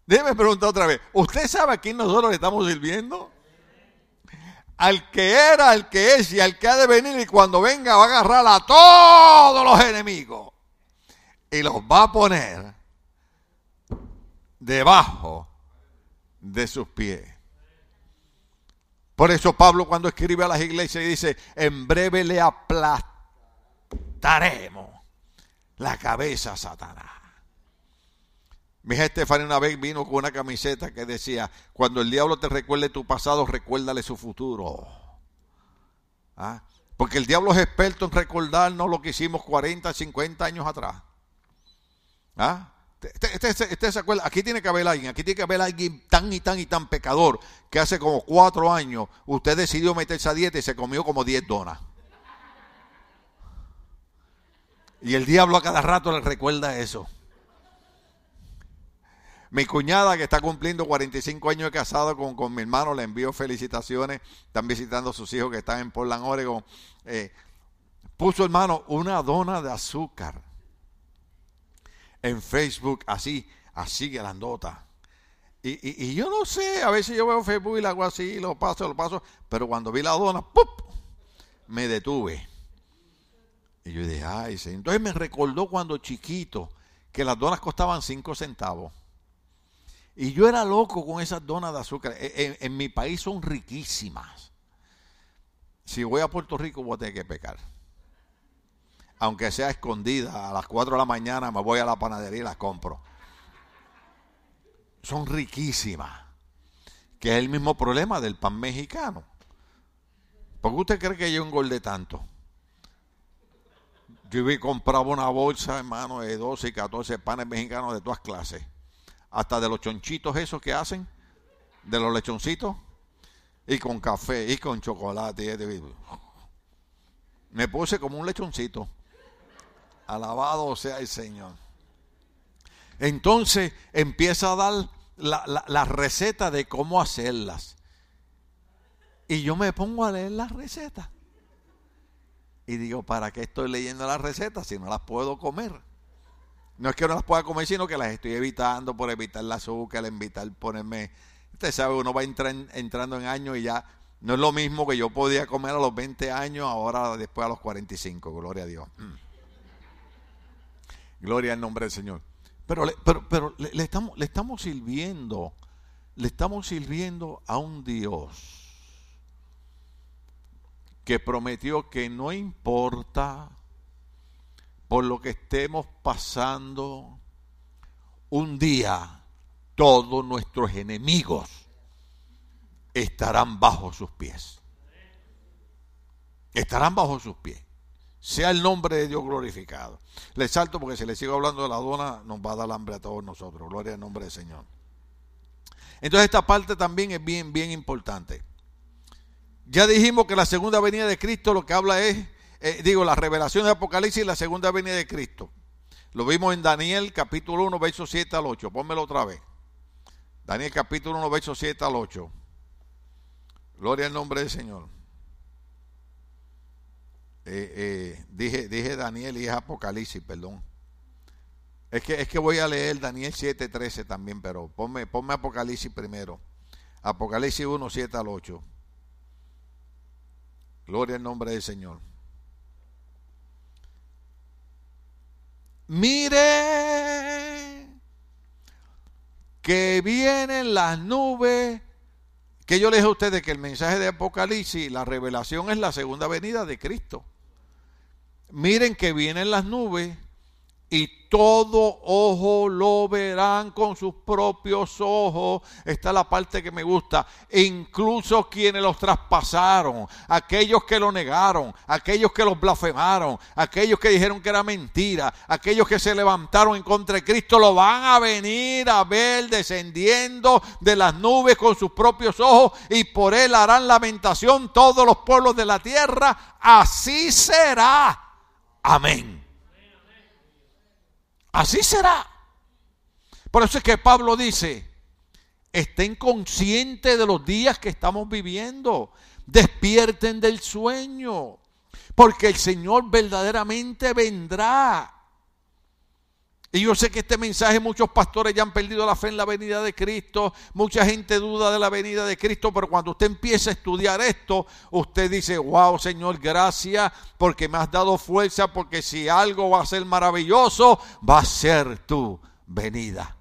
Speaker 1: Déjeme preguntar otra vez. ¿Usted sabe a quién nosotros le estamos sirviendo? Al que era, al que es y al que ha de venir y cuando venga va a agarrar a todos los enemigos y los va a poner debajo de sus pies. Por eso Pablo cuando escribe a las iglesias dice, en breve le aplastaremos la cabeza a Satanás. Mi hija Estefania una vez vino con una camiseta que decía, cuando el diablo te recuerde tu pasado, recuérdale su futuro. ¿Ah? Porque el diablo es experto en recordarnos lo que hicimos 40, 50 años atrás. ¿Ah? Acuerda, aquí tiene que haber alguien, aquí tiene que haber alguien tan y tan y tan pecador que hace como cuatro años usted decidió meterse a dieta y se comió como 10 donas. Y el diablo a cada rato le recuerda eso. Mi cuñada que está cumpliendo 45 años de casado con, con mi hermano, le envío felicitaciones. Están visitando a sus hijos que están en Portland, Oregon. Eh, puso hermano una dona de azúcar en Facebook, así, así grandota. Y, y, y, yo no sé, a veces yo veo Facebook y lo hago así, lo paso, lo paso, pero cuando vi la dona, ¡pup! me detuve. Y yo dije, ay, sí. Entonces me recordó cuando chiquito que las donas costaban 5 centavos. Y yo era loco con esas donas de azúcar. En, en, en, mi país son riquísimas. Si voy a Puerto Rico voy a tener que pecar. Aunque sea escondida, a las 4 de la mañana me voy a la panadería y las compro. Son riquísimas. Que es el mismo problema del pan mexicano. ¿Por qué usted cree que yo engordé tanto? Yo iba y compraba una bolsa, hermano, de 12 y 14 panes mexicanos de todas clases. Hasta de los chonchitos esos que hacen, de los lechoncitos, y con café, y con chocolate. Me puse como un lechoncito. Alabado sea el Señor. Entonces empieza a dar la, la, la receta de cómo hacerlas. Y yo me pongo a leer las recetas. Y digo, ¿para qué estoy leyendo las recetas si no las puedo comer? No es que no las pueda comer, sino que las estoy evitando por evitar el azúcar, evitar ponerme... Usted sabe, uno va entrando en años y ya no es lo mismo que yo podía comer a los 20 años, ahora después a los 45, gloria a Dios. Mm. Gloria al nombre del Señor. Pero, pero, pero le, le, estamos, le estamos sirviendo, le estamos sirviendo a un Dios que prometió que no importa por lo que estemos pasando, un día todos nuestros enemigos estarán bajo sus pies. Estarán bajo sus pies. Sea el nombre de Dios glorificado. Le salto porque si le sigo hablando de la dona nos va a dar hambre a todos nosotros. Gloria al nombre del Señor. Entonces esta parte también es bien, bien importante. Ya dijimos que la segunda venida de Cristo lo que habla es, eh, digo, la revelación de Apocalipsis y la segunda venida de Cristo. Lo vimos en Daniel capítulo 1, verso 7 al 8. Pónmelo otra vez. Daniel capítulo 1, verso 7 al 8. Gloria al nombre del Señor. Eh, eh, dije, dije Daniel y es Apocalipsis, perdón. Es que, es que voy a leer Daniel 7, 13 también, pero ponme, ponme Apocalipsis primero. Apocalipsis 1, 7 al 8. Gloria al nombre del Señor. Mire que vienen las nubes. Que yo les dije a ustedes que el mensaje de Apocalipsis, la revelación es la segunda venida de Cristo. Miren que vienen las nubes y todo ojo lo verán con sus propios ojos. Esta es la parte que me gusta. incluso quienes los traspasaron, aquellos que lo negaron, aquellos que los blasfemaron, aquellos que dijeron que era mentira, aquellos que se levantaron en contra de Cristo, lo van a venir a ver descendiendo de las nubes con sus propios ojos y por él harán lamentación todos los pueblos de la tierra. Así será. Amén. Así será. Por eso es que Pablo dice, estén conscientes de los días que estamos viviendo, despierten del sueño, porque el Señor verdaderamente vendrá. Y yo sé que este mensaje muchos pastores ya han perdido la fe en la venida de Cristo, mucha gente duda de la venida de Cristo, pero cuando usted empieza a estudiar esto, usted dice, wow Señor, gracias porque me has dado fuerza, porque si algo va a ser maravilloso, va a ser tu venida.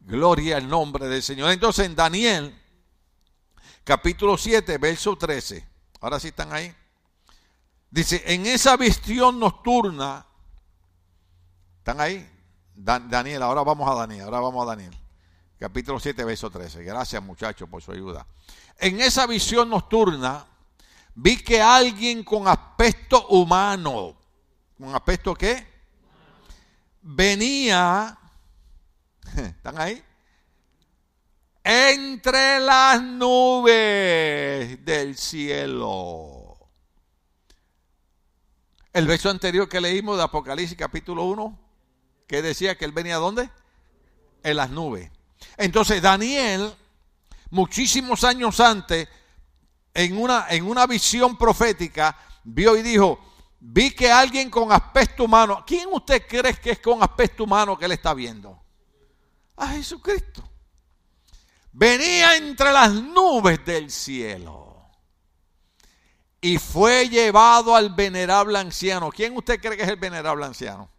Speaker 1: Gloria al nombre del Señor. Entonces en Daniel, capítulo 7, verso 13, ahora sí están ahí, dice, en esa visión nocturna, ¿están ahí? Daniel, ahora vamos a Daniel, ahora vamos a Daniel. Capítulo 7, verso 13. Gracias muchachos por su ayuda. En esa visión nocturna vi que alguien con aspecto humano, ¿con aspecto qué? Venía, ¿están ahí? Entre las nubes del cielo. El verso anterior que leímos de Apocalipsis capítulo 1 que decía que él venía dónde? En las nubes. Entonces Daniel, muchísimos años antes, en una, en una visión profética, vio y dijo, vi que alguien con aspecto humano, ¿quién usted cree que es con aspecto humano que él está viendo? A Jesucristo. Venía entre las nubes del cielo y fue llevado al venerable anciano. ¿Quién usted cree que es el venerable anciano?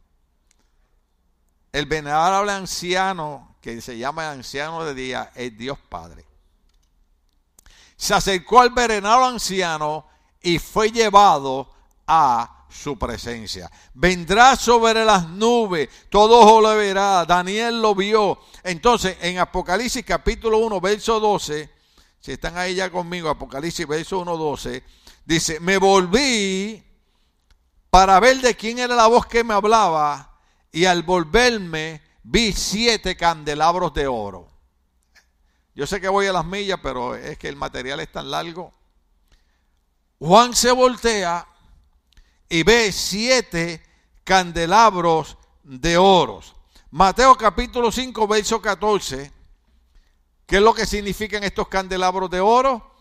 Speaker 1: El venerable anciano, que se llama anciano de día, es Dios Padre. Se acercó al venerable anciano y fue llevado a su presencia. Vendrá sobre las nubes, todo ojo lo verá. Daniel lo vio. Entonces, en Apocalipsis capítulo 1, verso 12, si están ahí ya conmigo, Apocalipsis verso 1, 12, dice, me volví para ver de quién era la voz que me hablaba y al volverme vi siete candelabros de oro. Yo sé que voy a las millas, pero es que el material es tan largo. Juan se voltea y ve siete candelabros de oros. Mateo capítulo 5, verso 14. ¿Qué es lo que significan estos candelabros de oro?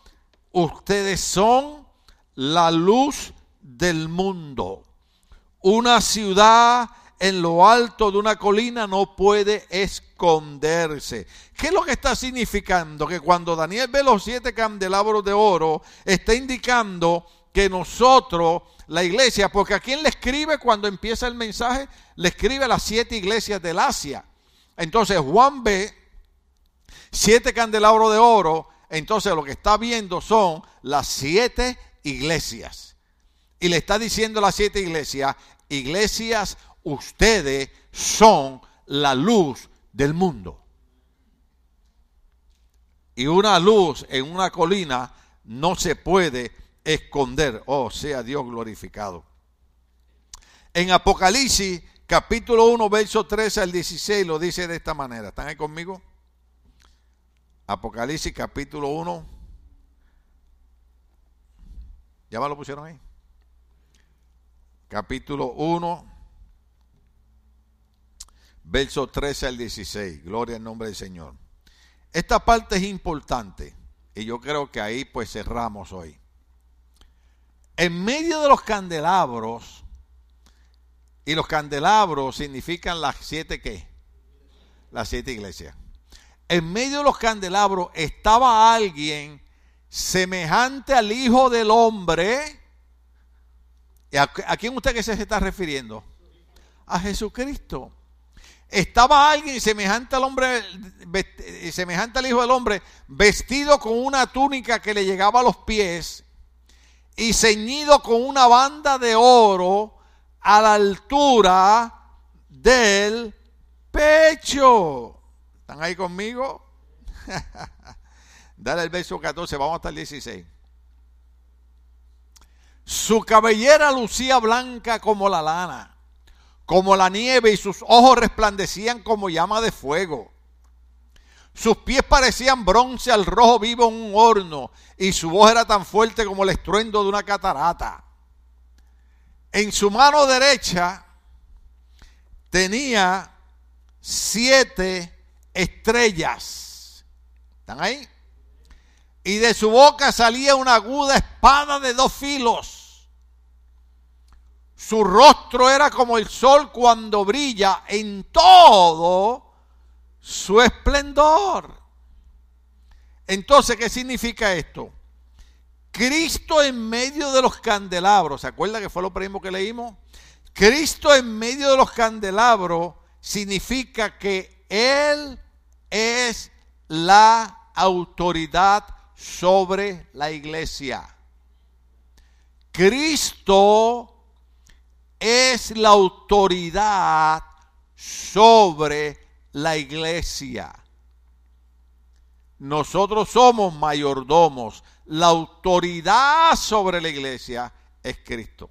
Speaker 1: Ustedes son la luz del mundo. Una ciudad en lo alto de una colina no puede esconderse. ¿Qué es lo que está significando? Que cuando Daniel ve los siete candelabros de oro, está indicando que nosotros, la iglesia, porque a quién le escribe cuando empieza el mensaje, le escribe a las siete iglesias del Asia. Entonces Juan ve siete candelabros de oro, entonces lo que está viendo son las siete iglesias. Y le está diciendo a las siete iglesias, iglesias ustedes son la luz del mundo. Y una luz en una colina no se puede esconder. Oh, sea Dios glorificado. En Apocalipsis capítulo 1, verso 13 al 16 lo dice de esta manera. ¿Están ahí conmigo? Apocalipsis capítulo 1. ¿Ya me lo pusieron ahí? Capítulo 1, verso 13 al 16. Gloria al nombre del Señor. Esta parte es importante y yo creo que ahí pues cerramos hoy. En medio de los candelabros, y los candelabros significan las siete qué? Las siete iglesias. En medio de los candelabros estaba alguien semejante al Hijo del Hombre. ¿A, a quién usted se está refiriendo? A Jesucristo estaba alguien semejante al hombre, semejante al Hijo del Hombre, vestido con una túnica que le llegaba a los pies y ceñido con una banda de oro a la altura del pecho. ¿Están ahí conmigo? Dale el verso 14, vamos hasta el 16. Su cabellera lucía blanca como la lana como la nieve y sus ojos resplandecían como llama de fuego. Sus pies parecían bronce al rojo vivo en un horno y su voz era tan fuerte como el estruendo de una catarata. En su mano derecha tenía siete estrellas. ¿Están ahí? Y de su boca salía una aguda espada de dos filos su rostro era como el sol cuando brilla en todo su esplendor. Entonces, ¿qué significa esto? Cristo en medio de los candelabros, ¿se acuerda que fue lo primero que leímos? Cristo en medio de los candelabros significa que Él es la autoridad sobre la iglesia. Cristo es la autoridad sobre la iglesia. Nosotros somos mayordomos. La autoridad sobre la iglesia es Cristo.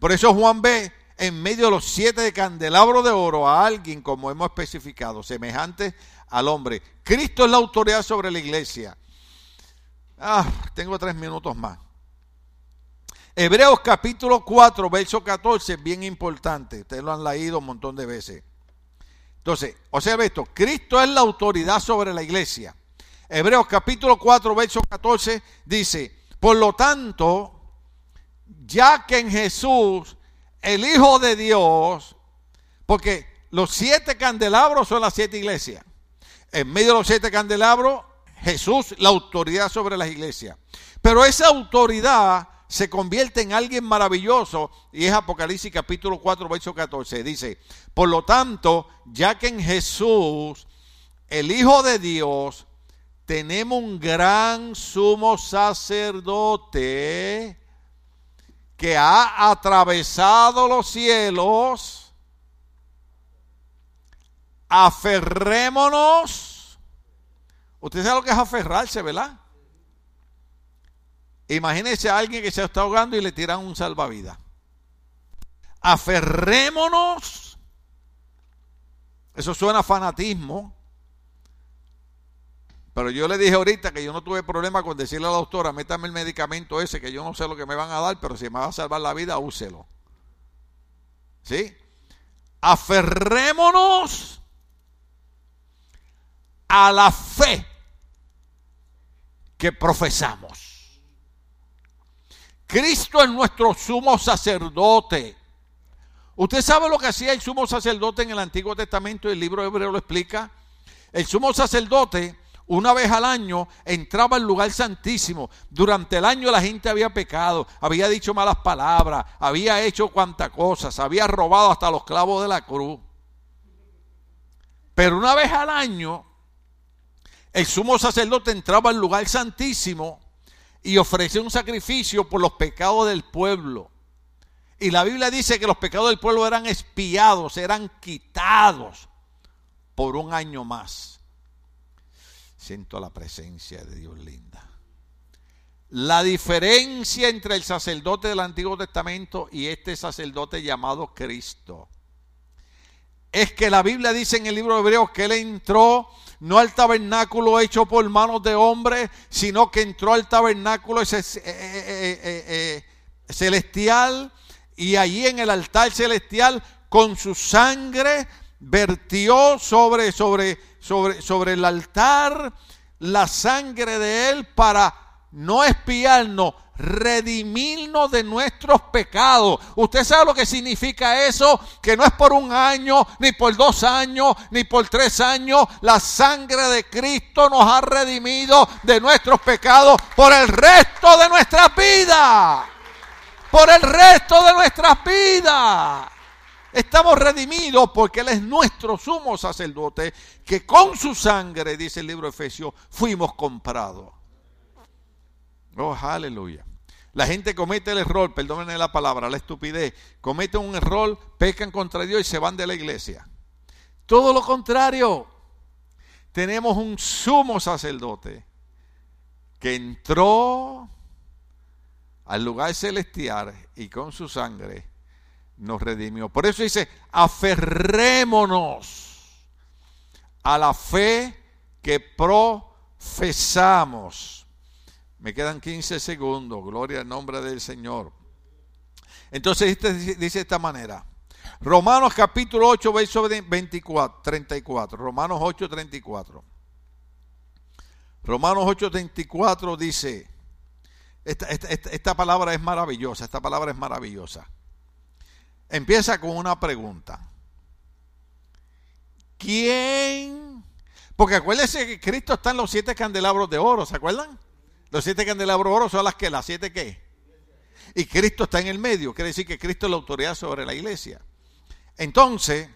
Speaker 1: Por eso Juan ve en medio de los siete candelabros de oro a alguien, como hemos especificado, semejante al hombre. Cristo es la autoridad sobre la iglesia. Ah, tengo tres minutos más. Hebreos capítulo 4, verso 14, bien importante. Ustedes lo han leído un montón de veces. Entonces, observe esto, Cristo es la autoridad sobre la iglesia. Hebreos capítulo 4, verso 14 dice, por lo tanto, ya que en Jesús, el Hijo de Dios, porque los siete candelabros son las siete iglesias. En medio de los siete candelabros, Jesús, la autoridad sobre las iglesias. Pero esa autoridad se convierte en alguien maravilloso y es Apocalipsis capítulo 4, verso 14. Dice, por lo tanto, ya que en Jesús, el Hijo de Dios, tenemos un gran sumo sacerdote que ha atravesado los cielos, aferrémonos. Usted sabe lo que es aferrarse, ¿verdad? Imagínese a alguien que se está ahogando y le tiran un salvavidas. Aferrémonos. Eso suena a fanatismo. Pero yo le dije ahorita que yo no tuve problema con decirle a la doctora, métame el medicamento ese, que yo no sé lo que me van a dar, pero si me va a salvar la vida, úselo. ¿Sí? Aferrémonos a la fe que profesamos. Cristo es nuestro sumo sacerdote. ¿Usted sabe lo que hacía el sumo sacerdote en el Antiguo Testamento? El libro Hebreo lo explica. El sumo sacerdote, una vez al año, entraba al lugar santísimo. Durante el año la gente había pecado, había dicho malas palabras, había hecho cuantas cosas, había robado hasta los clavos de la cruz. Pero una vez al año, el sumo sacerdote entraba al lugar santísimo y ofreció un sacrificio por los pecados del pueblo. Y la Biblia dice que los pecados del pueblo eran espiados, eran quitados por un año más. Siento la presencia de Dios linda. La diferencia entre el sacerdote del Antiguo Testamento y este sacerdote llamado Cristo es que la Biblia dice en el libro de Hebreos que él entró no al tabernáculo hecho por manos de hombres, sino que entró al tabernáculo ese, eh, eh, eh, celestial y allí en el altar celestial con su sangre vertió sobre, sobre, sobre, sobre el altar la sangre de él para no espiarnos, redimirnos de nuestros pecados. ¿Usted sabe lo que significa eso? Que no es por un año, ni por dos años, ni por tres años. La sangre de Cristo nos ha redimido de nuestros pecados por el resto de nuestras vidas. Por el resto de nuestras vidas. Estamos redimidos porque Él es nuestro sumo sacerdote, que con su sangre, dice el libro de Efesios, fuimos comprados. Oh, aleluya. La gente comete el error, perdónenme la palabra, la estupidez, comete un error, pecan contra Dios y se van de la iglesia. Todo lo contrario, tenemos un sumo sacerdote que entró al lugar celestial y con su sangre nos redimió. Por eso dice, aferrémonos a la fe que profesamos. Me quedan 15 segundos. Gloria al nombre del Señor. Entonces dice de esta manera. Romanos capítulo 8, verso 24, 34. Romanos 8, 34. Romanos 8, 34 dice, esta, esta palabra es maravillosa, esta palabra es maravillosa. Empieza con una pregunta. ¿Quién? Porque acuérdense que Cristo está en los siete candelabros de oro, ¿se acuerdan? Los siete candelabros son las que, las siete qué. Y Cristo está en el medio, quiere decir que Cristo es la autoridad sobre la iglesia. Entonces,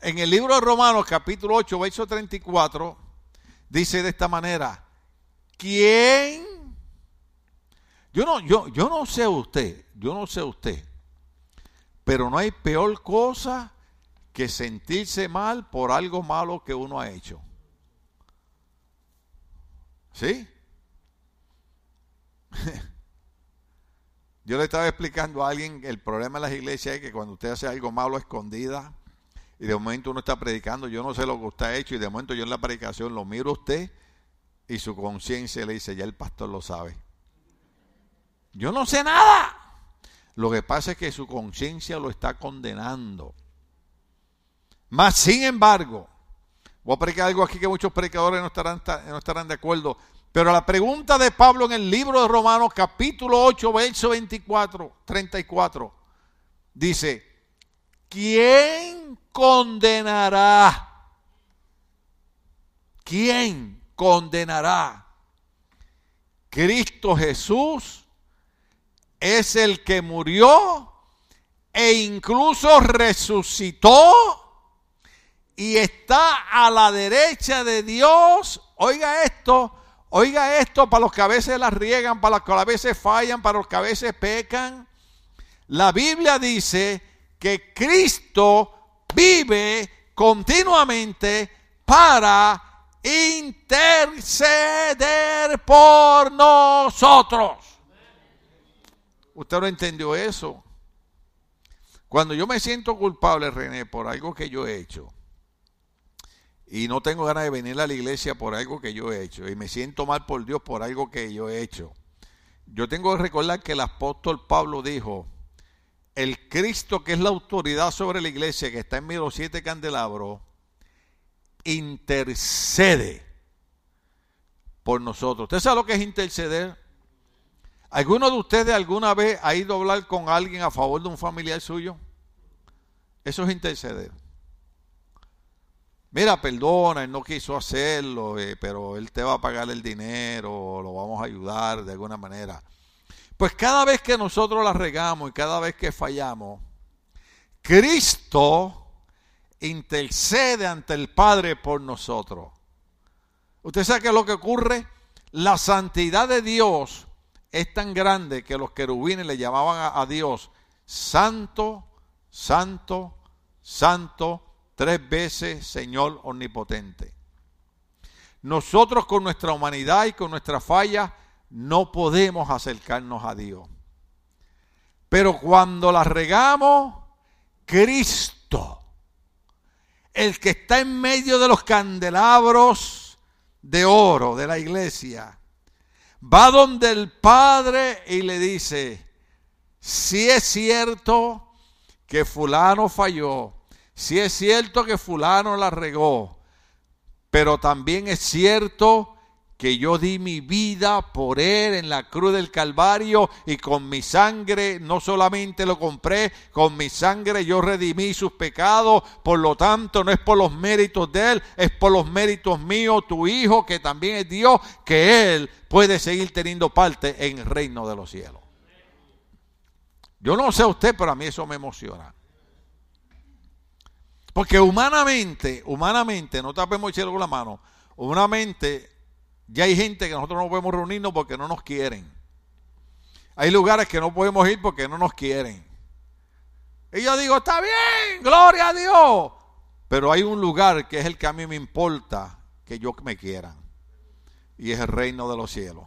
Speaker 1: en el libro de Romanos, capítulo 8, verso 34, dice de esta manera: ¿Quién? Yo no, yo, yo no sé usted, yo no sé usted, pero no hay peor cosa que sentirse mal por algo malo que uno ha hecho. ¿Sí? Yo le estaba explicando a alguien el problema de las iglesias es que cuando usted hace algo malo escondida y de momento uno está predicando, yo no sé lo que usted ha hecho y de momento yo en la predicación lo miro a usted y su conciencia le dice, ya el pastor lo sabe. Yo no sé nada. Lo que pasa es que su conciencia lo está condenando. Mas, sin embargo, voy a predicar algo aquí que muchos predicadores no estarán, no estarán de acuerdo, pero la pregunta de Pablo en el libro de Romanos, capítulo 8, verso 24, 34, dice, ¿quién condenará? ¿Quién condenará? Cristo Jesús es el que murió e incluso resucitó y está a la derecha de Dios. Oiga esto, oiga esto para los que a veces las riegan, para los que a veces fallan, para los que a veces pecan. La Biblia dice que Cristo vive continuamente para interceder por nosotros. ¿Usted no entendió eso? Cuando yo me siento culpable, René, por algo que yo he hecho, y no tengo ganas de venir a la iglesia por algo que yo he hecho, y me siento mal por Dios por algo que yo he hecho, yo tengo que recordar que el apóstol Pablo dijo, el Cristo que es la autoridad sobre la iglesia, que está en de los siete candelabros, intercede por nosotros. ¿Usted sabe lo que es interceder? ¿Alguno de ustedes alguna vez ha ido a hablar con alguien a favor de un familiar suyo? Eso es interceder. Mira, perdona, él no quiso hacerlo, eh, pero él te va a pagar el dinero, lo vamos a ayudar de alguna manera. Pues cada vez que nosotros la regamos y cada vez que fallamos, Cristo intercede ante el Padre por nosotros. ¿Usted sabe qué es lo que ocurre? La santidad de Dios es tan grande que los querubines le llamaban a, Dios santo, santo, santo, tres veces Señor omnipotente. Nosotros con nuestra humanidad y con nuestra falla no podemos acercarnos a Dios. Pero cuando la regamos, Cristo, el que está en medio de los candelabros de oro de la iglesia, va donde el Padre y le dice, si es cierto que fulano falló, si es cierto que fulano la regó, pero también es cierto que yo di mi vida por él en la cruz del Calvario y con mi sangre no solamente lo compré, con mi sangre yo redimí sus pecados, por lo tanto no es por los méritos de él, es por los méritos míos, tu hijo que también es Dios, que él puede seguir teniendo parte en el reino de los cielos. Yo no sé usted, pero a mí eso me emociona. Porque humanamente, humanamente, no tapemos el cielo con la mano, humanamente ya hay gente que nosotros no podemos reunirnos porque no nos quieren. Hay lugares que no podemos ir porque no nos quieren. Y yo digo, está bien, gloria a Dios. Pero hay un lugar que es el que a mí me importa que yo me quieran. Y es el reino de los cielos.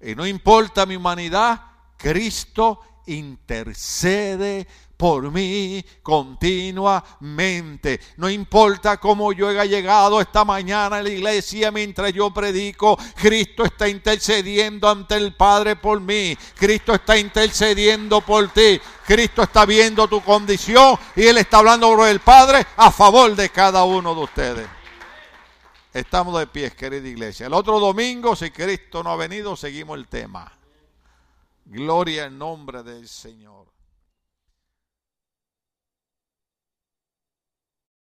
Speaker 1: Y no importa mi humanidad, Cristo intercede por mí continuamente. No importa cómo yo haya llegado esta mañana a la iglesia mientras yo predico, Cristo está intercediendo ante el Padre por mí. Cristo está intercediendo por ti. Cristo está viendo tu condición y Él está hablando por el Padre a favor de cada uno de ustedes. Estamos de pie, querida iglesia. El otro domingo, si Cristo no ha venido, seguimos el tema. Gloria en nombre del Señor.